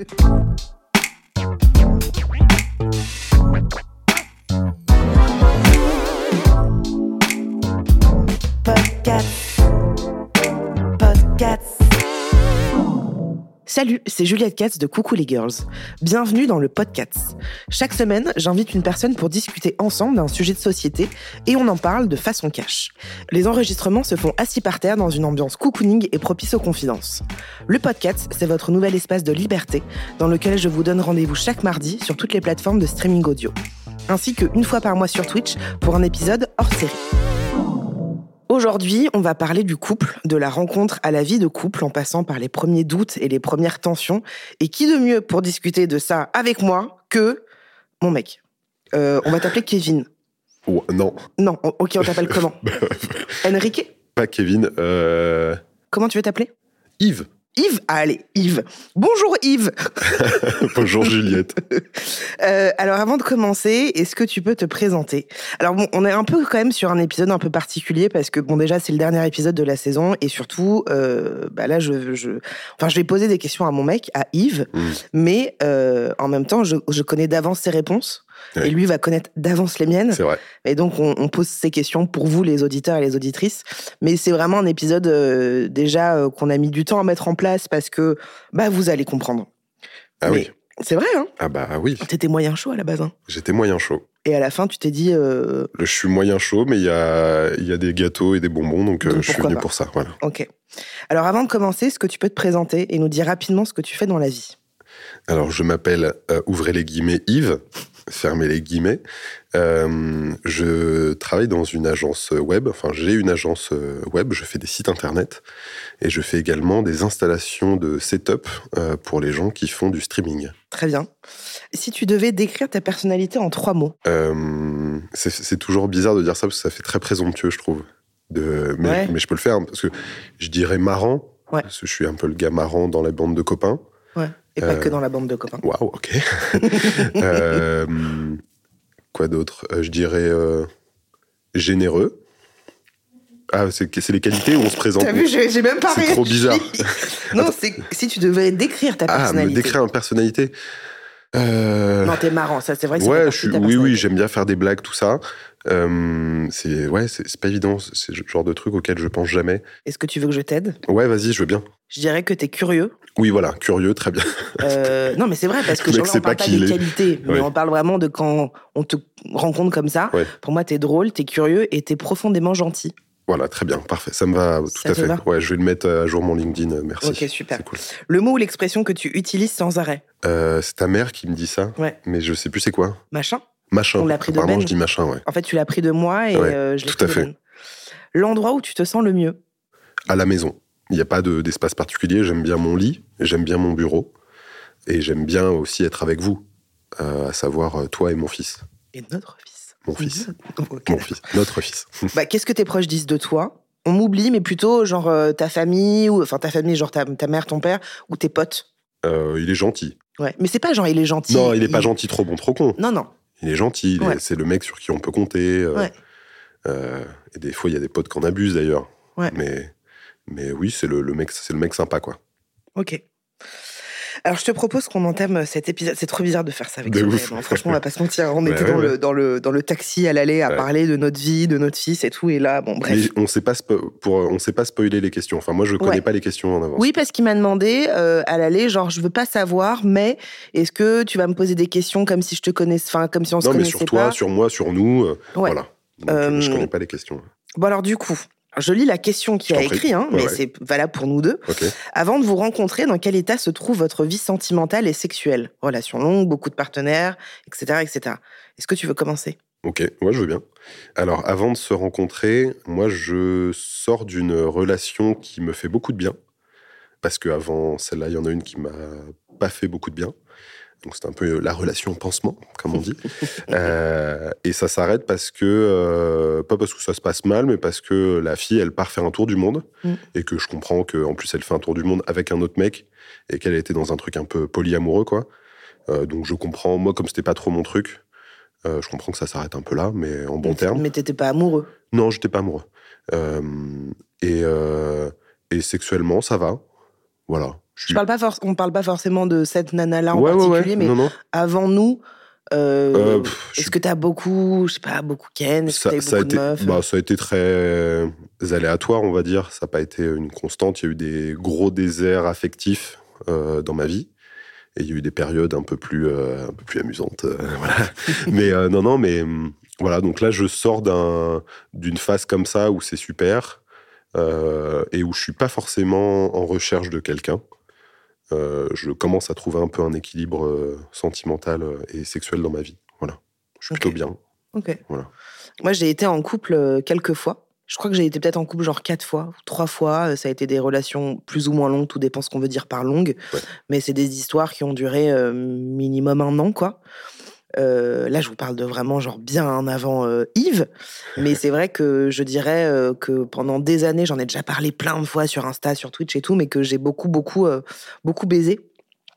Ha Salut, c'est Juliette Katz de Coucou les Girls. Bienvenue dans le podcast. Chaque semaine, j'invite une personne pour discuter ensemble d'un sujet de société et on en parle de façon cash. Les enregistrements se font assis par terre dans une ambiance cocooning et propice aux confidences. Le podcast, c'est votre nouvel espace de liberté dans lequel je vous donne rendez-vous chaque mardi sur toutes les plateformes de streaming audio. Ainsi qu'une fois par mois sur Twitch pour un épisode hors série. Aujourd'hui, on va parler du couple, de la rencontre à la vie de couple en passant par les premiers doutes et les premières tensions. Et qui de mieux pour discuter de ça avec moi que mon mec? Euh, On va t'appeler Kevin. Oh, non, Non, ok, on t'appelle comment? Enrique? pas Kevin. euh, Comment tu veux t'appeler? Yves. Yves Ah, Allez, Yves. Bonjour Yves Bonjour Juliette. Euh, alors avant de commencer, est-ce que tu peux te présenter? Alors bon, on est un peu quand même sur un épisode un peu particulier parce que bon déjà c'est le dernier épisode de la saison et surtout euh, bah là je, je enfin je vais poser des questions à mon mec à Yves, Mm. mais euh, en même temps je, je connais d'avance ses réponses Et lui va connaître d'avance les miennes C'est vrai. et donc on, on pose ces questions pour vous les auditeurs et les auditrices, mais c'est vraiment un épisode euh, déjà euh, qu'on a mis du temps à mettre en place parce que bah vous allez comprendre. Ah Mais oui. C'est vrai hein Ah bah oui. T'étais moyen chaud à la base hein J'étais moyen chaud. et à la fin, tu t'es dit, euh, Je suis moyen chaud, mais il y a, y a des gâteaux et des bonbons, donc, Donc je suis venu pas. pour ça. Voilà. ok. Alors avant de commencer, est-ce que tu peux te présenter et nous dire rapidement ce que tu fais dans la vie? Alors, je m'appelle, euh, ouvrez les guillemets, Yves, fermez les guillemets. Euh, je travaille dans une agence web, enfin, j'ai une agence euh, web, je fais des sites internet et je fais également des installations de setup euh, pour les gens qui font du streaming. Très bien. Si tu devais décrire ta personnalité en trois mots, Euh, c'est toujours bizarre de dire ça parce que ça fait très présomptueux, je trouve. De, mais, Ouais. mais je peux le faire parce que je dirais marrant, Ouais. parce que je suis un peu le gars marrant dans la bande de copains. Et pas Euh, que dans la bande de copains. Waouh, ok. Euh, quoi d'autre? Euh, Je dirais euh, généreux. Ah, c'est les qualités où on se présente. T'as vu, j'ai même pas C'est trop bizarre. non, c'est si tu devais décrire ta Ah, me personnalité. décrire une personnalité. Euh, Non, t'es marrant, ça c'est vrai ouais, je suis, oui, oui, personnalité. j'aime bien faire des blagues, tout ça. Euh, c'est ouais, c'est c'est pas évident. C'est le genre de truc auquel je pense jamais. Est-ce que tu veux que je t'aide? Ouais, vas-y, je veux bien. Je dirais que t'es curieux. Oui, voilà, curieux, très bien. Euh, non, mais c'est vrai, parce que genre, là, on parle pas des qualités, mais Ouais. on parle vraiment de quand on te rencontre comme ça. Ouais. Pour moi, t'es drôle, t'es curieux et t'es profondément gentil. Voilà, très bien, parfait. Ça me va tout Ça à fait. va ouais, je vais le mettre à jour mon LinkedIn. euh, Merci. Ok, super. Cool. Le mot ou l'expression que tu utilises sans arrêt. Euh, c'est ta mère qui me dit ça. Ouais. Mais je sais plus c'est quoi. Machin. Machin. On l'a pris de Ben. je dis machin, ouais. En fait, tu l'as pris de moi et euh, je l'ai tout pris à fait. Ben. L'endroit où tu te sens le mieux. À la maison. Il n'y a pas de- d'espace particulier. J'aime bien mon lit, j'aime bien mon bureau. Et j'aime bien aussi être avec vous. euh, à savoir euh, toi et mon fils. Et notre fils. Mon fils. Mon fils. Notre fils. Bah, Qu'est-ce que tes proches disent de toi? On m'oublie, mais plutôt genre euh, ta famille, ou enfin ta famille, genre ta, ta mère, ton père, ou tes potes? Euh, il est gentil. Ouais. Mais c'est pas genre il est gentil. Non, il est pas gentil, trop bon, trop con. Non, non. Il est gentil. Ouais. C'est le mec sur qui on peut compter. Ouais. et des fois, il y a des potes qui en abusent d'ailleurs. Ouais. Mais, mais oui, c'est le, le mec, c'est le mec sympa, quoi. Ok. Alors, je te propose qu'on entame cet épisode. C'est trop bizarre de faire ça avec De même, hein. Franchement, on va pas se mentir. On Ouais, était ouais, dans, ouais. Le, dans, le, dans le taxi à l'aller à Ouais. parler de notre vie, de notre fils et tout. Et là, bon, bref. Mais on sait pas pour on sait pas spoiler les questions. Enfin moi je connais Ouais. pas les questions en avance. Oui, parce qu'il m'a demandé euh, à l'aller, genre, je veux pas savoir, mais est-ce que tu vas me poser des questions comme si je te connaissais, enfin, comme si on se non mais connaissait sur toi, pas? sur moi, sur nous, euh, voilà. Donc, Euh, Je connais pas les questions. Bon, alors, du coup, je lis la question qu'il Je a écrit, hein, mais ouais. c'est valable pour nous deux. Avant de vous rencontrer, dans quel état se trouve votre vie sentimentale et sexuelle? Relation longue, beaucoup de partenaires, etc. etc. Est-ce que tu veux commencer? Ok, moi je veux bien. Alors avant de se rencontrer, moi je sors d'une relation qui me fait beaucoup de bien. Parce qu'avant celle-là, il y en a une qui m'a pas fait beaucoup de bien. Donc c'est un peu la relation pansement, comme on dit. Euh, et ça s'arrête parce que, euh, pas parce que ça se passe mal, mais parce que la fille, elle part faire un tour du monde. Mm. Et que je comprends qu'en plus, elle fait un tour du monde avec un autre mec. Et qu'elle était dans un truc un peu polyamoureux, quoi. Euh, donc je comprends, moi, comme c'était pas trop mon truc, euh, je comprends que ça s'arrête un peu là, mais en bon terme. Mais t'étais pas amoureux. Non, j'étais pas amoureux. Euh, et, euh, et sexuellement, ça va. Voilà. Je parle pas on parle pas forcément de cette nana-là en ouais, particulier, ouais. mais Non, non. avant nous, euh, Euh, est-ce que t'as beaucoup, je sais pas, beaucoup Ken Est-ce que t'as ça, eu ça a beaucoup de été, meufs bah, ça a été très aléatoire, on va dire. Ça n'a pas été une constante. Il y a eu des gros déserts affectifs euh, dans ma vie. Et il y a eu des périodes un peu plus, euh, un peu plus amusantes. euh, voilà. mais euh, non, non, mais voilà. Donc là, je sors d'un, d'une phase comme ça où c'est super euh, et où je suis pas forcément en recherche de quelqu'un. Euh, je commence à trouver un peu un équilibre euh, sentimental euh, et sexuel dans ma vie. Voilà. Je suis plutôt bien. Ok. Voilà. Moi, j'ai été en couple quelques fois. Je crois que j'ai été peut-être en couple genre quatre fois, trois fois. Ça a été des relations plus ou moins longues, tout dépend ce qu'on veut dire par longue. Ouais. Mais c'est des histoires qui ont duré minimum un an, quoi. Euh, là, je vous parle de vraiment genre bien en avant euh, Yves. Mais c'est vrai que je dirais euh, que pendant des années, j'en ai déjà parlé plein de fois sur Insta, sur Twitch et tout, mais que j'ai beaucoup, beaucoup, beaucoup baisé.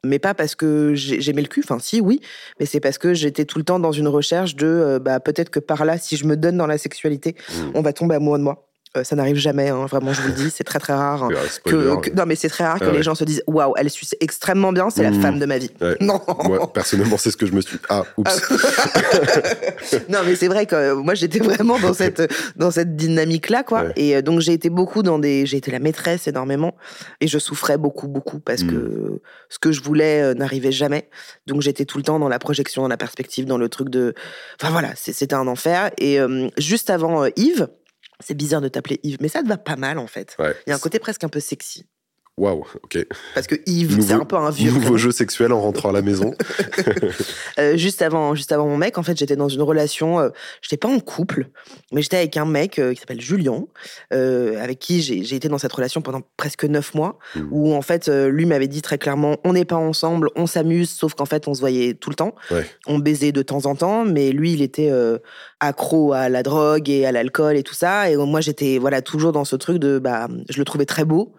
Mais pas parce que j'ai- j'aimais le cul, enfin si, oui, mais c'est parce que j'étais tout le temps dans une recherche de bah, peut-être que par là, si je me donne dans la sexualité, Mmh. on va tomber amoureux de moi. Euh, ça n'arrive jamais, hein, vraiment, je vous le dis, c'est très très rare. hein, Que, non, mais c'est très rare que Ah les gens se disent waouh, elle suce extrêmement bien, c'est la Mmh. femme de ma vie. Ouais. Non, Moi, personnellement, c'est ce que je me suis. Ah, oups. non, mais c'est vrai que euh, moi j'étais vraiment dans cette dans cette dynamique là, quoi. Ouais. Et euh, donc j'ai été beaucoup dans des, j'ai été la maîtresse énormément, et je souffrais beaucoup beaucoup parce que ce que je voulais n'arrivait jamais. Donc j'étais tout le temps dans la projection, dans la perspective, dans le truc de, enfin voilà, c'était un enfer. Et euh, juste avant euh, Yves. C'est bizarre de t'appeler Yves, mais ça te va pas mal en fait. Ouais. Il y a un côté presque un peu sexy. Waouh, ok. Parce que Yves, c'est un peu un vieux. Nouveau jeu sexuel en rentrant à la maison. Euh, juste avant, juste avant mon mec, en fait, j'étais dans une relation. Euh, j'étais pas en couple, mais j'étais avec un mec euh, qui s'appelle Julien, euh, avec qui j'ai été dans cette relation pendant presque neuf mois, Mhm. où en fait, lui m'avait dit très clairement, on n'est pas ensemble, on s'amuse, sauf qu'en fait, on se voyait tout le temps, Ouais. on baisait de temps en temps, mais lui, il était accro à la drogue et à l'alcool et tout ça, et moi, j'étais voilà toujours dans ce truc de, bah, je le trouvais très beau.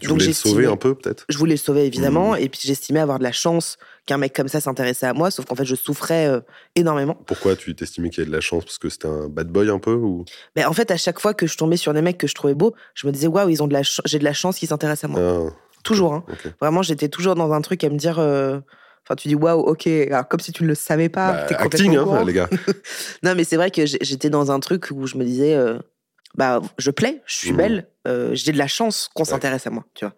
Tu Donc voulais le sauver un peu, peut-être? Je voulais le sauver évidemment, Mhm. et puis j'estimais avoir de la chance qu'un mec comme ça s'intéressait à moi, sauf qu'en fait je souffrais euh, énormément. Pourquoi tu t'estimais qu'il y avait de la chance? Parce que c'était un bad boy un peu ou... Mais en fait, à chaque fois que je tombais sur des mecs que je trouvais beaux, je me disais waouh, ils ont de la, ch- j'ai de la chance qu'ils s'intéressent à moi. Ah, Toujours, hein. Vraiment, j'étais toujours dans un truc à me dire. euh, Enfin, tu dis waouh, ok, alors, comme si tu ne le savais pas. Bah, acting, hein, les gars. Non, mais c'est vrai que j'étais dans un truc où je me disais, euh, bah, je plais, je suis Mhm. belle, euh, j'ai de la chance qu'on s'intéresse à moi, tu vois.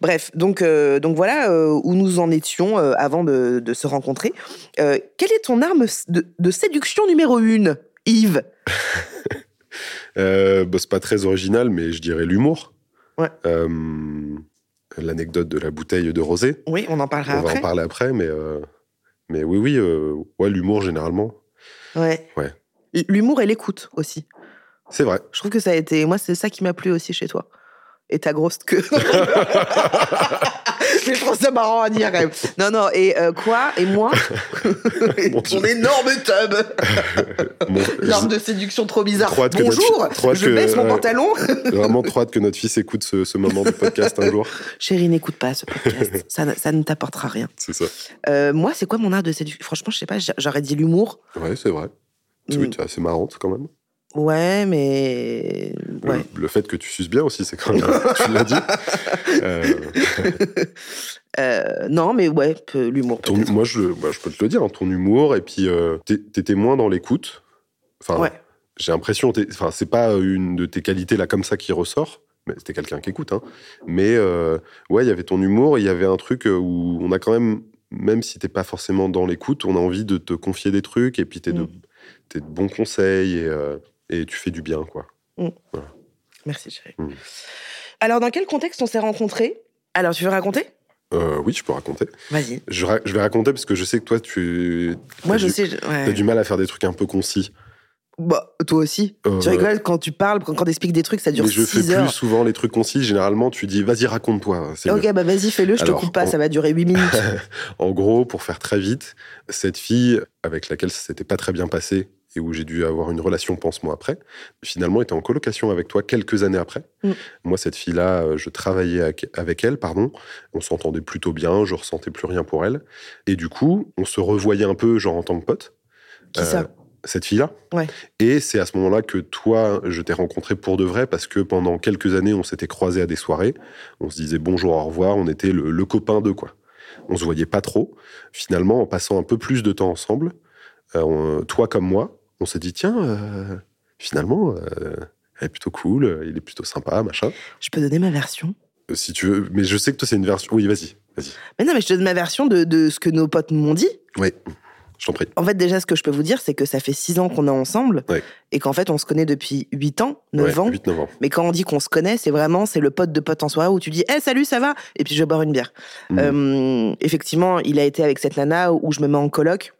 Bref, donc, euh, donc voilà euh, où nous en étions avant de, de se rencontrer. Quelle est ton arme de, de séduction numéro une, Yves? Bah, c'est pas très original, mais je dirais l'humour. Ouais. L'anecdote de la bouteille de rosé. Oui, on en parlera On va après. en parler après, mais, mais oui, oui, ouais, l'humour généralement. Ouais. Ouais. L'humour et l'écoute aussi. C'est vrai. Je trouve que ça a été. Moi, c'est ça qui m'a plu aussi chez toi. Et ta grosse queue. Mais je trouve ça marrant à dire quand même. Non, non, et euh, quoi? Et moi? Et Mon Ton énorme tub Mon- L'arme de séduction trop bizarre. Trop notre Bonjour Je que- baisse mon ouais. pantalon vraiment trop hâte que notre fils écoute ce, ce moment du podcast un jour. Chérie, n'écoute pas ce podcast. ça, ne- ça ne t'apportera rien. C'est ça. Euh, moi, c'est quoi mon art de séduction? Franchement, je sais pas, j'a- j'aurais dit l'humour. Ouais, c'est vrai. Mm. Assez marrante quand même. Ouais, mais. Le- Ouais. Le, fait que tu suces bien aussi, c'est quand même. tu l'as dit. Euh, Euh, non, mais ouais, l'humour. moi, je, bah, je peux te le dire, hein, ton humour, et puis euh, t'étais moins dans l'écoute. Enfin, Ouais. j'ai l'impression, enfin, c'est pas une de tes qualités là comme ça qui ressort. Mais c'était quelqu'un qui écoute, hein. Mais euh, ouais, il y avait ton humour, il y avait un truc euh, où on a quand même, même si t'es pas forcément dans l'écoute, on a envie de te confier des trucs, et puis t'es de, Mm. de bons conseils, et, et tu fais du bien, quoi. Merci, chérie. Mm. Alors, dans quel contexte on s'est rencontrés? Alors, tu veux raconter? Euh, oui, je peux raconter. Vas-y. Je, ra- je vais raconter parce que je sais que toi, tu Moi, je du- sais. je- ouais. T'as du mal à faire des trucs un peu concis. Bah, toi aussi. Euh, Tu rigoles quand tu parles, quand, quand t'expliques des trucs, ça dure mais je fais 6 heures. plus souvent les trucs concis. Généralement, tu dis, vas-y, raconte-toi. Ok, mieux. bah vas-y, fais-le, je te Alors, coupe pas, ça va durer 8 minutes. En gros, pour faire très vite, cette fille avec laquelle ça s'était pas très bien passé et où j'ai dû avoir une relation pansement après, finalement était en colocation avec toi quelques années après. Mm. Moi, cette fille-là, euh, je travaillais avec- elle, pardon. On s'entendait plutôt bien, je ressentais plus rien pour elle. Et du coup, on se revoyait un peu, genre en tant que pote. Qui ça? Cette fille-là. Ouais. Et c'est à ce moment-là que toi, je t'ai rencontré pour de vrai parce que pendant quelques années, on s'était croisés à des soirées. On se disait bonjour, au revoir. On était le, le copain d'eux, quoi. On se voyait pas trop. Finalement, en passant un peu plus de temps ensemble, euh, on- toi comme moi, on s'est dit tiens, euh, finalement, euh, elle est plutôt cool, il est plutôt sympa, machin. Je peux donner ma version Si tu veux, mais je sais que toi c'est une version. Oui, vas-y, vas-y. Mais non, mais je te donne ma version de, de ce que nos potes m'ont dit. Oui, je t'en prie. En fait, déjà, ce que je peux vous dire, c'est que ça fait six ans qu'on est ensemble Ouais. et qu'en fait, on se connaît depuis 8 ans, 9 Ouais, ans. 8-9 ans. Mais quand on dit qu'on se connaît, c'est vraiment c'est le pote de pote en soirée où tu dis Eh salut, ça va? Et puis je vais boire une bière. Mhm. Euh, effectivement, il a été avec cette nana où je me mets en coloc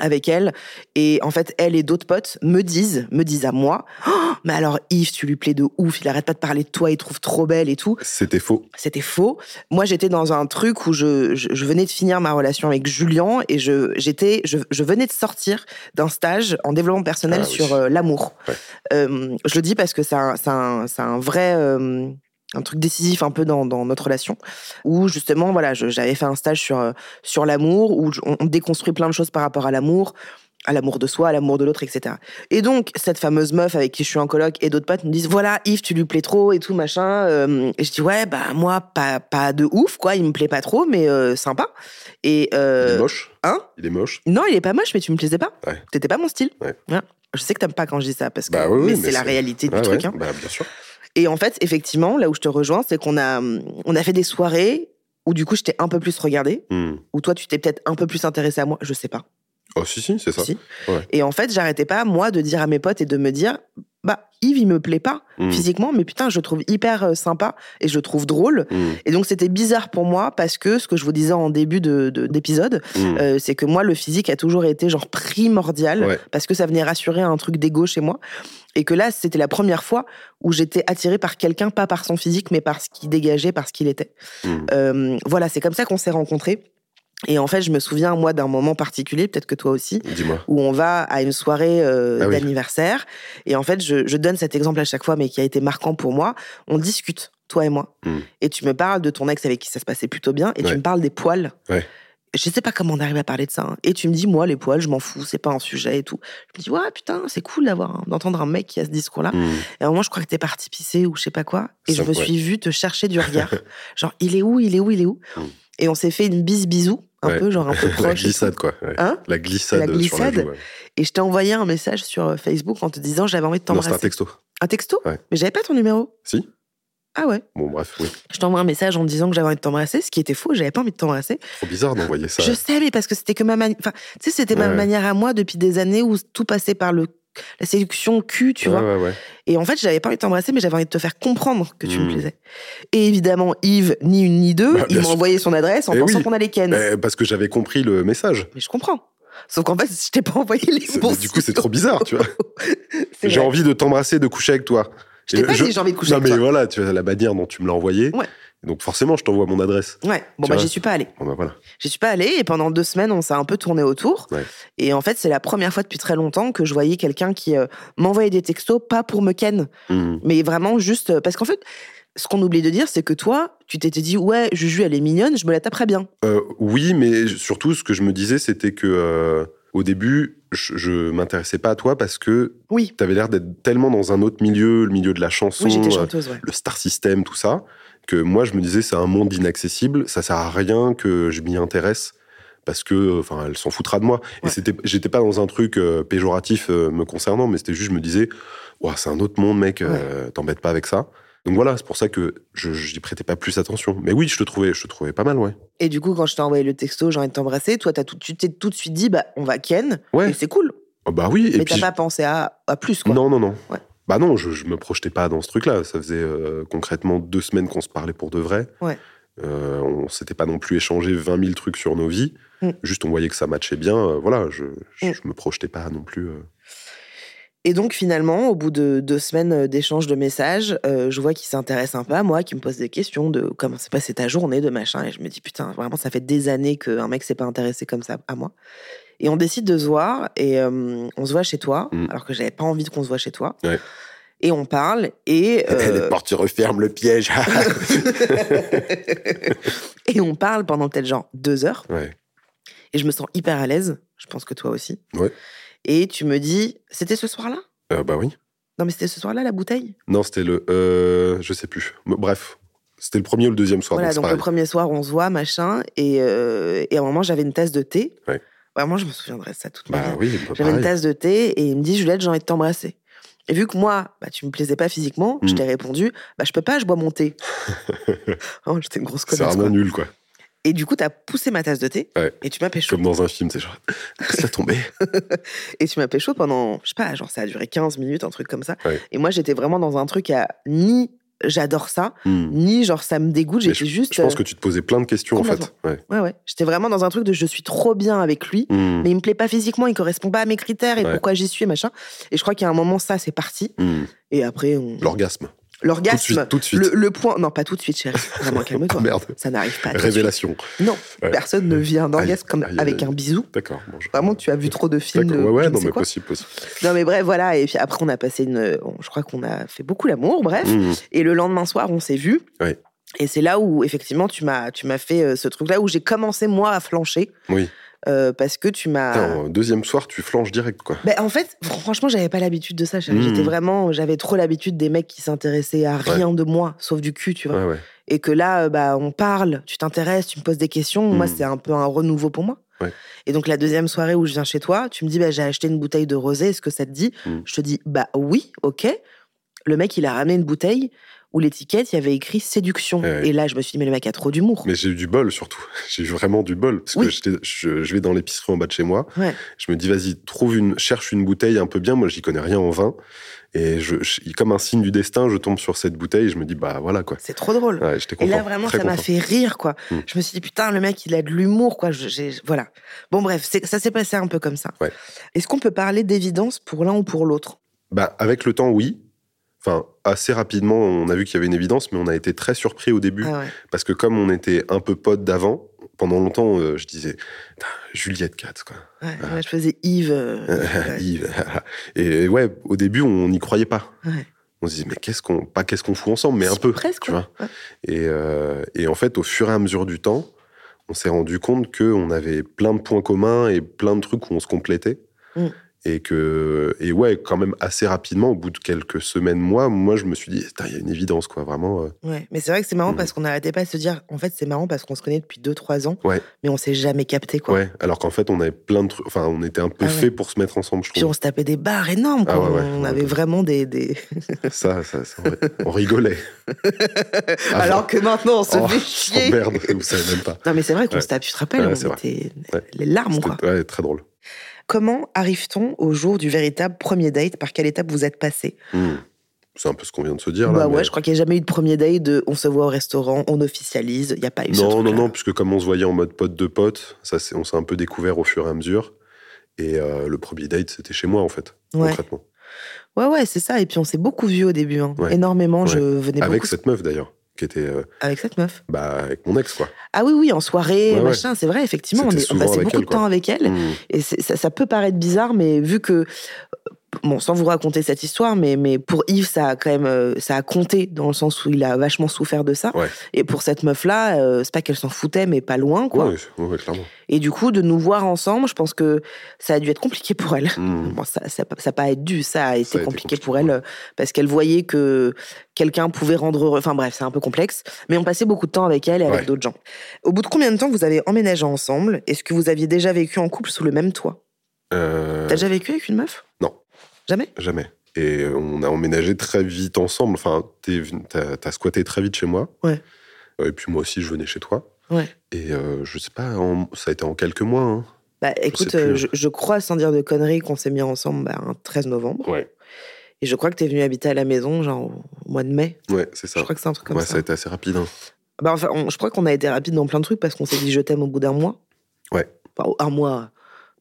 avec elle et en fait elle et d'autres potes me disent me disent à moi Oh, mais alors Yves tu lui plais de ouf il arrête pas de parler de toi il trouve trop belle et tout C'était faux. c'était faux moi j'étais dans un truc où je, je, je venais de finir ma relation avec Julien et je j'étais je, je venais de sortir d'un stage en développement personnel Ah oui. sur euh, l'amour Ouais. Euh, je le dis parce que c'est un, c'est un, c'est un vrai euh, un truc décisif un peu dans, dans notre relation où justement voilà j'avais fait un stage sur euh, sur l'amour où on, on déconstruit plein de choses par rapport à l'amour à l'amour de soi, à l'amour de l'autre, etc. Et donc, cette fameuse meuf avec qui je suis en coloc et d'autres potes me disent, voilà, Yves, tu lui plais trop et tout, machin. Euh, et je dis, ouais, bah, moi, pas, pas de ouf, quoi, il me plaît pas trop, mais euh, sympa. Et, Il est moche. hein? Il est moche. non, il est pas moche, mais tu me plaisais pas. Ouais. T'étais pas mon style. Ouais. Je sais que t'aimes pas quand je dis ça, parce que Bah oui, oui, c'est la réalité du truc. hein. bah, bien sûr. Et en fait, effectivement, là où je te rejoins, c'est qu'on a, on a fait des soirées où du coup, je t'ai un peu plus regardé, Hmm. où toi, tu t'es peut-être un peu plus intéressé à moi, je sais pas. Oh, si, si, c'est ça. Si. Ouais. Et en fait, j'arrêtais pas, moi, de dire à mes potes et de me dire, bah, Yves, il me plaît pas Hmm. physiquement, mais putain, je le trouve hyper euh, sympa et je le trouve drôle. Hmm. Et donc, c'était bizarre pour moi parce que ce que je vous disais en début de- de- d'épisode, Hmm. euh, c'est que moi, le physique a toujours été genre primordial Ouais. parce que ça venait rassurer un truc d'ego chez moi. Et que là, c'était la première fois où j'étais attirée par quelqu'un, pas par son physique, mais par ce qu'il dégageait, par ce qu'il était. Euh, voilà, c'est comme ça qu'on s'est rencontrés. Et en fait, je me souviens, moi, d'un moment particulier, peut-être que toi aussi, où on va à une soirée euh, Ah oui. d'anniversaire. Et en fait, je, je donne cet exemple à chaque fois, mais qui a été marquant pour moi. On discute, toi et moi. Hmm. Et tu me parles de ton ex avec qui ça se passait plutôt bien. Et Ouais. tu me parles des poils. Ouais. Je sais pas comment on arrive à parler de ça. hein. Et tu me dis, moi, les poils, je m'en fous, c'est pas un sujet et tout. Je me dis, ouais, putain, c'est cool d'avoir d'entendre un mec qui a ce discours-là. Hmm. Et à un moment, je crois que t'es parti pisser ou je sais pas quoi. Et Ça, je me ouais. suis vue te chercher du regard. genre, il est où, il est où, il est où? Mm. Et on s'est fait une bise bisou, un Ouais. peu, genre un peu La proche. et glissade, quoi. ouais. Hein La glissade, La sur la glissade. joue. ouais. Et je t'ai envoyé un message sur euh, Facebook en te disant j'avais envie de t'embrasser. un texto. Un texto. Mais j'avais pas ton numéro. Si Ah ouais. Bon, bref, oui. Je t'envoie un message en te disant que j'avais envie de t'embrasser, ce qui était faux, j'avais pas envie de t'embrasser. Trop bizarre d'envoyer ça. Je sais, mais parce que c'était que ma manière. Enfin, tu sais, c'était ma manière à moi depuis des années où tout passait par le la séduction cul, tu ouais, vois. ouais, ouais. Et en fait, j'avais pas envie de t'embrasser, mais j'avais envie de te faire comprendre que tu me Mm. plaisais. Et évidemment, Yves, ni une ni deux, Bah, il m'a envoyé son adresse en Eh pensant oui. qu'on allait ken. Eh, parce que j'avais compris le message. Mais je comprends. Sauf qu'en fait, je t'ai pas envoyé les bons Du coup, c'est trop bizarre, tu vois. J'ai envie de t'embrasser, de coucher avec toi. Je t'ai pas dit j'ai envie de coucher Non, avec mais toi. voilà, tu as la manière dont tu me l'as envoyé. Ouais. Donc forcément, je t'envoie mon adresse. Ouais, bon bah j'y suis pas allée. Bon, bah voilà. J'y suis pas allée et pendant deux semaines, on s'est un peu tourné autour. Ouais. Et en fait, c'est la première fois depuis très longtemps que je voyais quelqu'un qui euh, m'envoyait des textos, pas pour me ken, Hmm. mais vraiment juste euh, parce qu'en fait, ce qu'on oublie de dire, c'est que toi, tu t'étais dit ouais, Juju, elle est mignonne, je me la taperais bien. Euh, oui, mais surtout, ce que je me disais, c'était que euh, au début, je, je m'intéressais pas à toi parce que Oui, tu avais l'air d'être tellement dans un autre milieu, le milieu de la chanson, oui, j'étais chanteuse, ouais. le star system, tout ça, que moi, je me disais, c'est un monde inaccessible, ça sert à rien que je m'y intéresse. Parce que, enfin, elle s'en foutra de moi. Et Ouais. c'était, j'étais pas dans un truc euh, péjoratif euh, me concernant, mais c'était juste, je me disais, Ouah, c'est un autre monde, mec, euh, t'embêtes pas avec ça. Donc voilà, c'est pour ça que je j'y prêtais pas plus attention. Mais oui, je te trouvais, je te trouvais pas mal, ouais. Et du coup, quand je t'ai envoyé le texto, j'ai envie de t'embrasser, toi, t'as tout, tu t'es tout de suite dit bah on va ken, Ouais. et c'est cool. Oh, bah oui, et mais puis t'as pas pensé à, à plus quoi. Non, non, non. Bah non, je, je me projetais pas dans ce truc-là. Ça faisait euh, concrètement deux semaines qu'on se parlait pour de vrai. Ouais. Euh, on s'était pas non plus échangé 20 000 trucs sur nos vies. Mm. Juste, on voyait que ça matchait bien. euh, voilà, je, je, Mm. je me projetais pas non plus. Et donc finalement, au bout de deux semaines d'échange de messages, je vois qu'il s'intéresse un peu à moi, qu'il me pose des questions de comment s'est passée ta journée, de machin. Et je me dis, putain, vraiment, ça fait des années qu'un mec s'est pas intéressé comme ça à moi. Et on décide de se voir, et euh, on se voit chez toi, Mm. alors que j'avais pas envie qu'on se voit chez toi. Ouais. Et on parle, et... euh, tu refermes le piège. et on parle pendant peut-être genre deux heures. ouais. Et je me sens hyper à l'aise. Je pense que toi aussi. Ouais. Et tu me dis, c'était ce soir-là? Euh, bah oui. Non, mais c'était ce soir-là, la bouteille? Non, c'était le. euh, je sais plus. Bref, c'était le premier ou le deuxième soir. Voilà, donc le premier soir, on se voit, machin. Et, euh, et à un moment, j'avais une tasse de thé. Ouais. Vraiment, je me souviendrai de ça toute ma Bah vie. oui, bah, J'avais une tasse de thé et il me dit Juliette, j'ai envie de t'embrasser. Et vu que moi, bah, tu me plaisais pas physiquement, je Mm. t'ai répondu bah, je peux pas, je bois mon thé. oh, J'étais une grosse C'est connasse. vraiment quoi. nul, quoi. Et du coup, t'as poussé ma tasse de thé Ouais. et tu m'as pécho. Comme dans un film, c'est genre. Ça tombé. Et tu m'as pécho pendant, je sais pas, genre ça a duré 15 minutes, un truc comme ça. Ouais. Et moi, j'étais vraiment dans un truc à ni j'adore ça, Hmm. ni genre ça me dégoûte, j'étais juste. Je pense euh, que tu te posais plein de questions, en fait. Ouais. Ouais, ouais. J'étais vraiment dans un truc de je suis trop bien avec lui. Hmm. mais il me plaît pas physiquement, il correspond pas à mes critères et Ouais. pourquoi j'y suis, machin. Et je crois qu'il y a un moment, ça, c'est parti. Hmm. Et après, on... L'orgasme. Tout de l'orgasme, suite. Tout de suite. le, le point. Non, pas tout de suite, chérie. Vraiment, Ah, calme-toi. merde. Ça n'arrive pas. Révélation. Non, Ouais. personne ne vit un orgasme Aïe, comme aïe, avec aïe. un bisou. D'accord. bon, je- Vraiment, tu as vu trop de films. De Ouais, ouais, je ne non, mais quoi. possible, possible. Non, mais bref, voilà. Et puis après, on a passé une. je crois qu'on a fait beaucoup l'amour, bref. Hmm. Et le lendemain soir, on s'est vus. Ouais. Et c'est là où, effectivement, tu m'as, tu m'as fait euh, ce truc-là où j'ai commencé, moi, à flancher. Oui. Euh, parce que tu m'as. Putain, deuxième soir, tu flanches direct, quoi. Ben, en fait, franchement, j'avais pas l'habitude de ça. Mhm. J'étais vraiment, j'avais trop l'habitude des mecs qui s'intéressaient à rien de moi, sauf du cul, tu vois. Ouais, ouais. Et que là, euh, bah, on parle, tu t'intéresses, tu me poses des questions. Moi, Mhm. c'est un peu un renouveau pour moi. Et donc, la deuxième soirée où je viens chez toi, tu me dis, bah, j'ai acheté une bouteille de rosé, est-ce que ça te dit? Mhm. Je te dis, bah oui, ok. Le mec, il a ramené une bouteille où l'étiquette, il y avait écrit séduction. Ouais. Et là, je me suis dit, mais le mec a trop d'humour. Mais j'ai eu du bol surtout. J'ai eu vraiment du bol. Parce Oui. que je, je vais dans l'épicerie en bas de chez moi. Ouais. Je me dis, vas-y, trouve une, cherche une bouteille un peu bien. Moi, j'y connais rien en vin. Et je, je- comme un signe du destin, je tombe sur cette bouteille. Je me dis, bah voilà quoi. C'est trop drôle. Ouais, Et là, vraiment, ça m'a fait rire, quoi. Mm. Je me suis dit, putain, le mec, il a de l'humour, quoi. Je- voilà. Bon, bref, ça s'est passé un peu comme ça. Est-ce qu'on peut parler d'évidence pour l'un ou pour l'autre? Bah, avec le temps, oui. Enfin, assez rapidement, on a vu qu'il y avait une évidence, mais on a été très surpris au début. Ah ouais. Parce que comme on était un peu potes d'avant, pendant longtemps, euh, je disais, Juliette Katz, quoi. Ouais, moi, je faisais Yves. euh. Yves. Et ouais, au début, on n'y croyait pas. On se disait, mais qu'est-ce qu'on. Pas qu'est-ce qu'on fout ensemble, mais un peu. Presque, tu vois. Et, euh, et en fait, au fur et à mesure du temps, on s'est rendu compte qu'on avait plein de points communs et plein de trucs où on se complétait. Mm. Et que, et ouais, quand même assez rapidement, au bout de quelques semaines, mois, moi, je me suis dit, il y a une évidence, quoi, vraiment. euh. Ouais. Mais c'est vrai que c'est marrant Mm. parce qu'on n'arrêtait pas de se dire, en fait, c'est marrant parce qu'on se connaît depuis 2-3 ans, Ouais. mais on s'est jamais capté, quoi. Ouais, alors qu'en fait, on avait plein de trucs, enfin, on était un peu Ah ouais. fait pour se mettre ensemble, je Puis trouve. on se tapait des barres énormes, quoi. Ah ouais, ouais, on avait vraiment des. des... Ça, ça, ça, on- rigolait. Alors que maintenant, on se Oh, fait oh, chier. merde, vous savez même pas. Non, mais c'est vrai qu'on se tape, tu te rappelles, on était les larmes, quoi. Ouais, très drôle. Comment arrive-t-on au jour du véritable premier date? Par quelle étape vous êtes passé? Hmm. C'est un peu ce qu'on vient de se dire Bah là. ouais, mais- je crois qu'il n'y a jamais eu de premier date de on se voit au restaurant, on officialise, il n'y a pas eu ce Non, non, non, puisque comme on se voyait en mode pote de pote, ça, on s'est un peu découvert au fur et à mesure. Et euh, le premier date, c'était chez moi, en fait, Ouais. concrètement. Ouais, ouais, c'est ça. Et puis on s'est beaucoup vu au début, hein. Ouais. énormément. Je venais Avec beaucoup cette meuf, d'ailleurs, qui était euh, avec cette meuf. bah, avec mon ex, quoi. Ah oui, oui, en soirée, Ouais, ouais. machin, c'est vrai, effectivement, on, est- on passait beaucoup de temps avec elle. Hmm. Et ça, ça peut paraître bizarre, mais vu que, bon, sans vous raconter cette histoire, mais, mais pour Yves, ça a quand même, euh, ça a compté dans le sens où il a vachement souffert de ça. Ouais. Et pour cette meuf-là, euh, c'est pas qu'elle s'en foutait, mais pas loin, quoi. Ouais, clairement. Et du coup, de nous voir ensemble, je pense que ça a dû être compliqué pour elle. Hmm. Bon, ça, ça, ça a pas être dû, ça a été Ça a été compliqué, compliqué, pour elle euh, parce qu'elle voyait que quelqu'un pouvait rendre heureux. Enfin bref, c'est un peu complexe, mais on passait beaucoup de temps avec elle et avec d'autres gens. Au bout de combien de temps vous avez emménagé ensemble? Est-ce que vous aviez déjà vécu en couple sous le même toit? Euh, T'as déjà vécu avec une meuf? Non. Jamais? Jamais. Et on a emménagé très vite ensemble. Enfin, t'as as squatté très vite chez moi. Ouais. Euh, Et puis moi aussi, je venais chez toi. Ouais. Et euh, je sais pas, en- ça a été en quelques mois. hein. Bah écoute, euh, je, je crois, sans dire de conneries, qu'on s'est mis ensemble bah, un 13 novembre. Ouais. Et je crois que t'es venu habiter à la maison, genre au mois de mai. Ouais, c'est ça. Je crois que c'est un truc comme ouais, ça. ça a été assez rapide. hein. Bah, enfin, on- je crois qu'on a été rapide dans plein de trucs parce qu'on s'est dit je t'aime au bout d'un mois. Ouais. Enfin, un mois,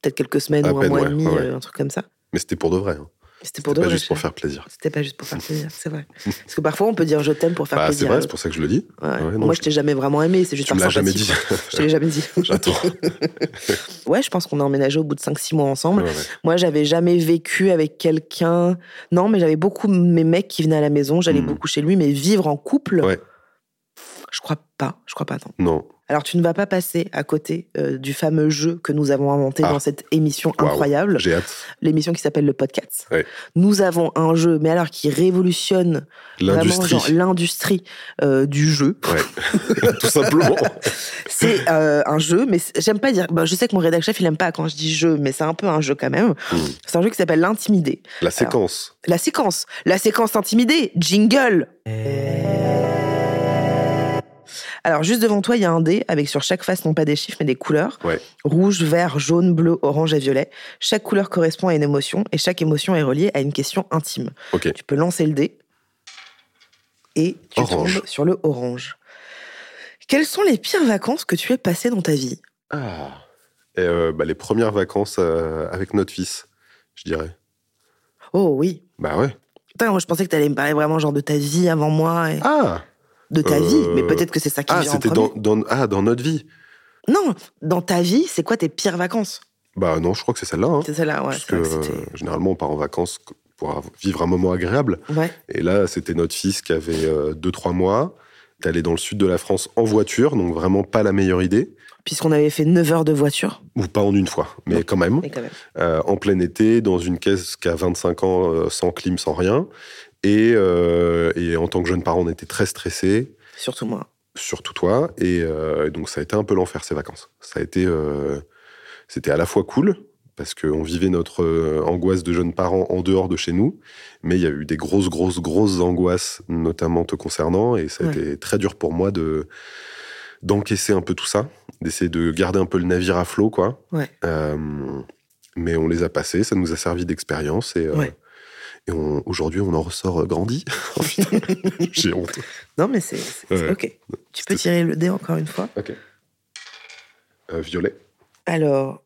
peut-être quelques semaines À ou un peine, mois ouais, et demi, ouais, euh, un truc comme ça. Mais c'était pour de vrai. hein. C'était pour pas juste pour faire plaisir. C'était pas juste pour faire plaisir, c'est vrai. Parce que parfois on peut dire je t'aime pour faire Bah, c'est plaisir. à vrai, c'est pour ça que je le dis. Ouais. Ouais, non, Moi, je- t'ai jamais vraiment aimé, c'est juste Tu par jamais dit. Je te l'ai jamais dit. J'attends. ouais, je pense qu'on a emménagé au bout de 5-6 mois ensemble. Ouais. Moi, j'avais jamais vécu avec quelqu'un. Non, mais j'avais beaucoup mes mecs qui venaient à la maison. J'allais Hmm. beaucoup chez lui, mais vivre en couple. Je crois pas. Je crois pas, non. Non. Alors, tu ne vas pas passer à côté euh, du fameux jeu que nous avons inventé Ah. dans cette émission incroyable, J'ai hâte. l'émission qui s'appelle le podcast. Ouais. Nous avons un jeu, mais alors qui révolutionne L'industrie. euh, du jeu. Ouais. Tout simplement. C'est euh, un jeu, mais j'aime pas dire. bah, je sais que mon rédacteur chef il aime pas quand je dis jeu, mais c'est un peu un jeu quand même. Mm. C'est un jeu qui s'appelle l'intimidé. La séquence. La séquence, la séquence intimidée, jingle. Alors juste devant toi, il y a un dé avec sur chaque face non pas des chiffres mais des couleurs. Ouais. Rouge, vert, jaune, bleu, orange et violet. Chaque couleur correspond à une émotion et chaque émotion est reliée à une question intime. Tu peux lancer le dé et tu Orange. tombes sur le orange. Quelles sont les pires vacances que tu aies passées dans ta vie? Ah. Et, euh, bah, les premières vacances euh, avec notre fils, je dirais. Oh oui. Bah ouais. Putain, moi je pensais que tu allais me parler vraiment genre de ta vie avant moi, et Ah. De ta euh, vie, mais peut-être que c'est ça qui Ah, vient en c'était premier. dans, dans, ah, dans notre vie. Non, dans ta vie, c'est quoi tes pires vacances? Bah non, je crois que c'est celle-là. hein. C'est celle-là, ouais. Parce que euh, généralement, on part en vacances pour vivre un moment agréable. Ouais. Et là, c'était notre fils qui avait 2-3 mois. T'es allé dans le sud de la France en voiture, donc vraiment pas la meilleure idée. Puisqu'on avait fait 9 heures de voiture. Ou pas en une fois, mais quand même. Mais quand même. Euh, en plein été, dans une caisse qui a 25 ans, euh, sans clim, sans rien. Et, euh, et en tant que jeune parent, on était très stressés, Surtout moi. surtout toi. Et euh, donc, ça a été un peu l'enfer, ces vacances. Ça a été. euh, C'était à la fois cool, parce qu'on vivait notre angoisse de jeunes parents en dehors de chez nous, mais il y a eu des grosses, grosses, grosses angoisses, notamment te concernant, et ça a Ouais. été très dur pour moi de d'encaisser un peu tout ça, d'essayer de garder un peu le navire à flot, quoi. Ouais. Mais on les a passés, ça nous a servi d'expérience, et, Ouais. Et aujourd'hui, on en ressort euh, grandi. J'ai honte. Non, mais c'est Ouais. ok. Tu peux tirer le dé encore une fois. Ok. Euh, violet. Alors,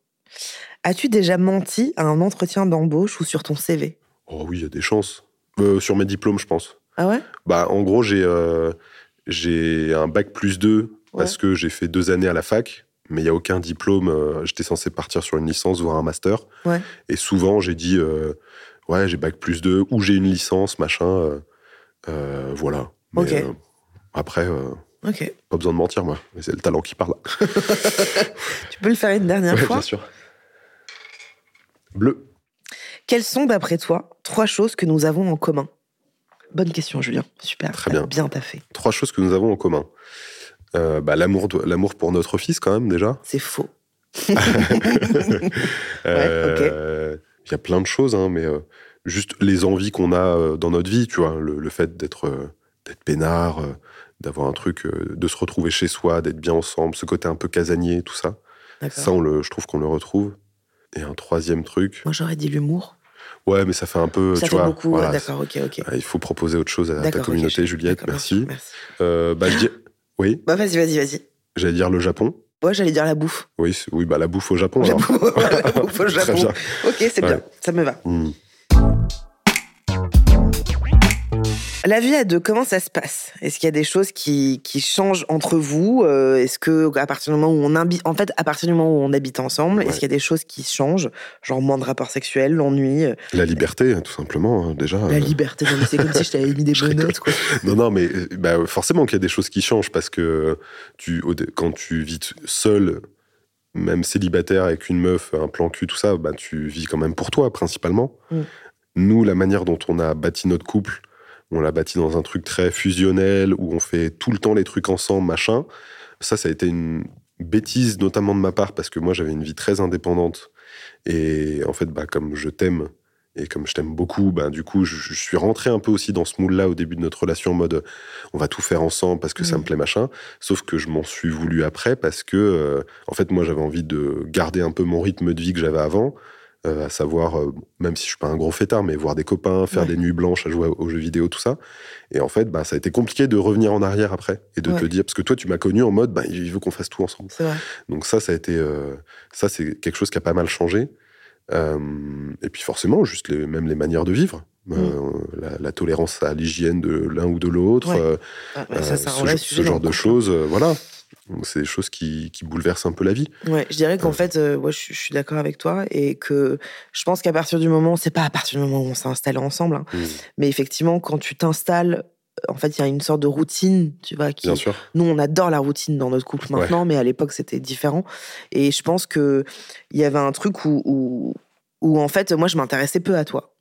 as-tu déjà menti à un entretien d'embauche ou sur ton CV Oh oui, il y a des chances. Euh, sur mes diplômes, je pense. Ah ouais? Bah, en gros, j'ai euh, j'ai un bac plus 2 parce que j'ai fait deux années à la fac, mais il n'y a aucun diplôme. J'étais censé partir sur une licence, voire un master. Ouais. Et souvent, j'ai dit, euh, ouais, j'ai bac plus 2 ou j'ai une licence, machin. euh, euh, voilà. Mais, euh, après, pas besoin de mentir, moi. C'est le talent qui parle. Tu peux le faire une dernière Ouais, fois bien sûr. Bleu. Quelles sont, d'après toi, trois choses que nous avons en commun? Bonne question, Julien. Super. Très bien. Bien taffé. Trois choses que nous avons en commun. Euh, bah, l'amour, l'amour pour notre fils, quand même, déjà. C'est faux. Euh, Il y a plein de choses, hein, mais euh, juste les envies qu'on a euh, dans notre vie, tu vois, le, le fait d'être euh, d'être peinard, d'avoir un truc, de se retrouver chez soi, d'être bien ensemble, ce côté un peu casanier, tout ça. Ça, on le, je trouve qu'on le retrouve. Et un troisième truc, Moi, j'aurais dit l'humour. ouais, mais ça fait un peu, Ça tu fait vois, beaucoup. voilà, D'accord, ok, ok. il faut proposer autre chose à ta communauté, Juliette. Merci. merci. Euh, bah, je dis- oui, Bah, vas-y, vas-y, vas-y. j'allais dire le Japon. Ouais, j'allais dire la bouffe. Oui, oui, bah la bouffe au Japon. La bouffe, la bouffe au Japon. Ok, c'est bien. Ouais. Ça me va. Hmm. La vie à deux, comment ça se passe? Est-ce qu'il y a des choses qui, qui changent entre vous? Euh, Est-ce que à partir du moment où on habite, en fait, à partir du moment où on habite ensemble, est-ce qu'il y a des choses qui changent, genre moins de rapports sexuels, l'ennui, euh, La liberté, tout simplement, hein, déjà. la euh, liberté C'est comme si je t'avais mis des bonnes notes, quoi. Non, non, mais euh, bah, forcément qu'il y a des choses qui changent parce que tu, quand tu vis seul, même célibataire avec une meuf, un plan cul, tout ça, bah, tu vis quand même pour toi principalement. Mm. Nous, la manière dont on a bâti notre couple, on l'a bâti dans un truc très fusionnel où on fait tout le temps les trucs ensemble, machin. Ça, ça a été une bêtise, notamment de ma part, parce que moi, j'avais une vie très indépendante. Et en fait, bah, comme je t'aime et comme je t'aime beaucoup, bah, du coup, je, je suis rentré un peu aussi dans ce moule-là au début de notre relation, en mode on va tout faire ensemble parce que ça Mhm. me plaît, machin. Sauf que je m'en suis voulu après parce que, euh, en fait, moi, j'avais envie de garder un peu mon rythme de vie que j'avais avant. Euh, à savoir, euh, même si je suis pas un gros fêtard, mais voir des copains, faire Ouais. des nuits blanches à jouer aux jeux vidéo, tout ça. Et en fait, bah, ça a été compliqué de revenir en arrière après et de te dire, parce que toi, tu m'as connu en mode, bah, il veut qu'on fasse tout ensemble. Vrai. Donc ça, ça a été, euh, ça c'est quelque chose qui a pas mal changé. Euh, et puis forcément, juste les, même les manières de vivre, Euh, la, la tolérance à l'hygiène de l'un ou de l'autre, Ouais. euh, Ah, ce, genre- ce de couple. choses, voilà. Donc, C'est des choses qui, qui bouleversent un peu la vie. Ouais, je dirais qu'en Ouais. fait, euh, ouais, je, je suis d'accord avec toi et que je pense qu'à partir du moment, c'est pas à partir du moment où on s'est installé ensemble, hein, Mm. mais effectivement, quand tu t'installes en fait, il y a une sorte de routine, tu vois. Qui, Bien sûr. nous, on adore la routine dans notre couple maintenant, mais à l'époque, c'était différent. Et je pense que il y avait un truc où, où, où, en fait, moi, je m'intéressais peu à toi.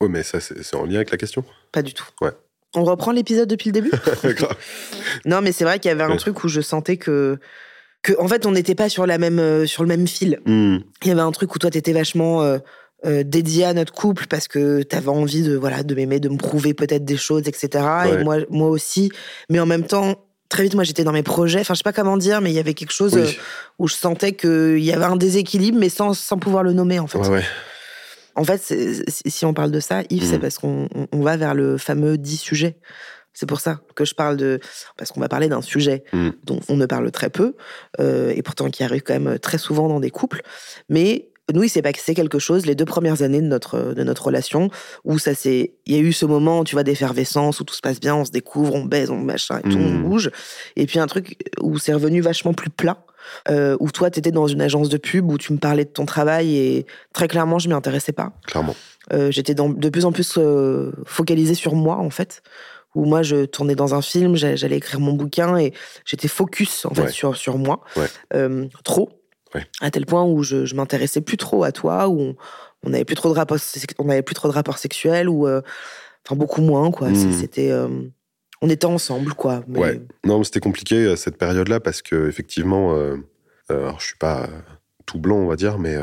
Ouais, mais ça, c'est c'est en lien avec la question. Pas du tout. Ouais. On reprend l'épisode depuis le début. Non, mais c'est vrai qu'il y avait un Ouais. truc où je sentais que, que en fait, on n'était pas sur, la même, euh, sur le même fil. Hmm. Il y avait un truc où toi, t'étais vachement euh, euh, dédié à notre couple parce que t'avais envie de, voilà, de m'aimer, de me prouver peut-être des choses, etc. Et moi, moi aussi. Mais en même temps, très vite, moi, j'étais dans mes projets. Enfin, je sais pas comment dire, mais il y avait quelque chose Oui. où je sentais qu'il y avait un déséquilibre, mais sans, sans pouvoir le nommer, en fait. Ouais, ouais. En fait, si on parle de ça, Yves, c'est Mm. parce qu'on on- va vers le fameux dit sujet. C'est pour ça que je parle de. Parce qu'on va parler d'un sujet Mm. dont on ne parle très peu, euh, et pourtant qui arrive quand même très souvent dans des couples. Mais nous, il s'est passé quelque chose les deux premières années de notre, de notre relation, où ça s'est. Il y a eu ce moment, tu vois, d'effervescence, où tout se passe bien, on se découvre, on baise, on machin, et tout, on Mm. bouge. Et puis un truc où c'est revenu vachement plus plat. euh, où toi, tu étais dans une agence de pub, où tu me parlais de ton travail, et très clairement, je m'y intéressais pas. Clairement. Euh, j'étais de plus en plus euh, focalisée sur moi en fait où moi je tournais dans un film j'a- j'allais écrire mon bouquin et j'étais focus en fait Ouais. sur sur moi Ouais. Euh, trop Ouais. à tel point où je, je m'intéressais plus trop à toi où on, on avait plus trop de rapports on avait plus trop de rapports sexuels ou euh, enfin beaucoup moins quoi Mm. C'est- c'était euh, on était ensemble quoi mais Ouais. Non, mais c'était compliqué euh, cette période-là parce que effectivement, euh, alors je suis pas tout blanc, on va dire, mais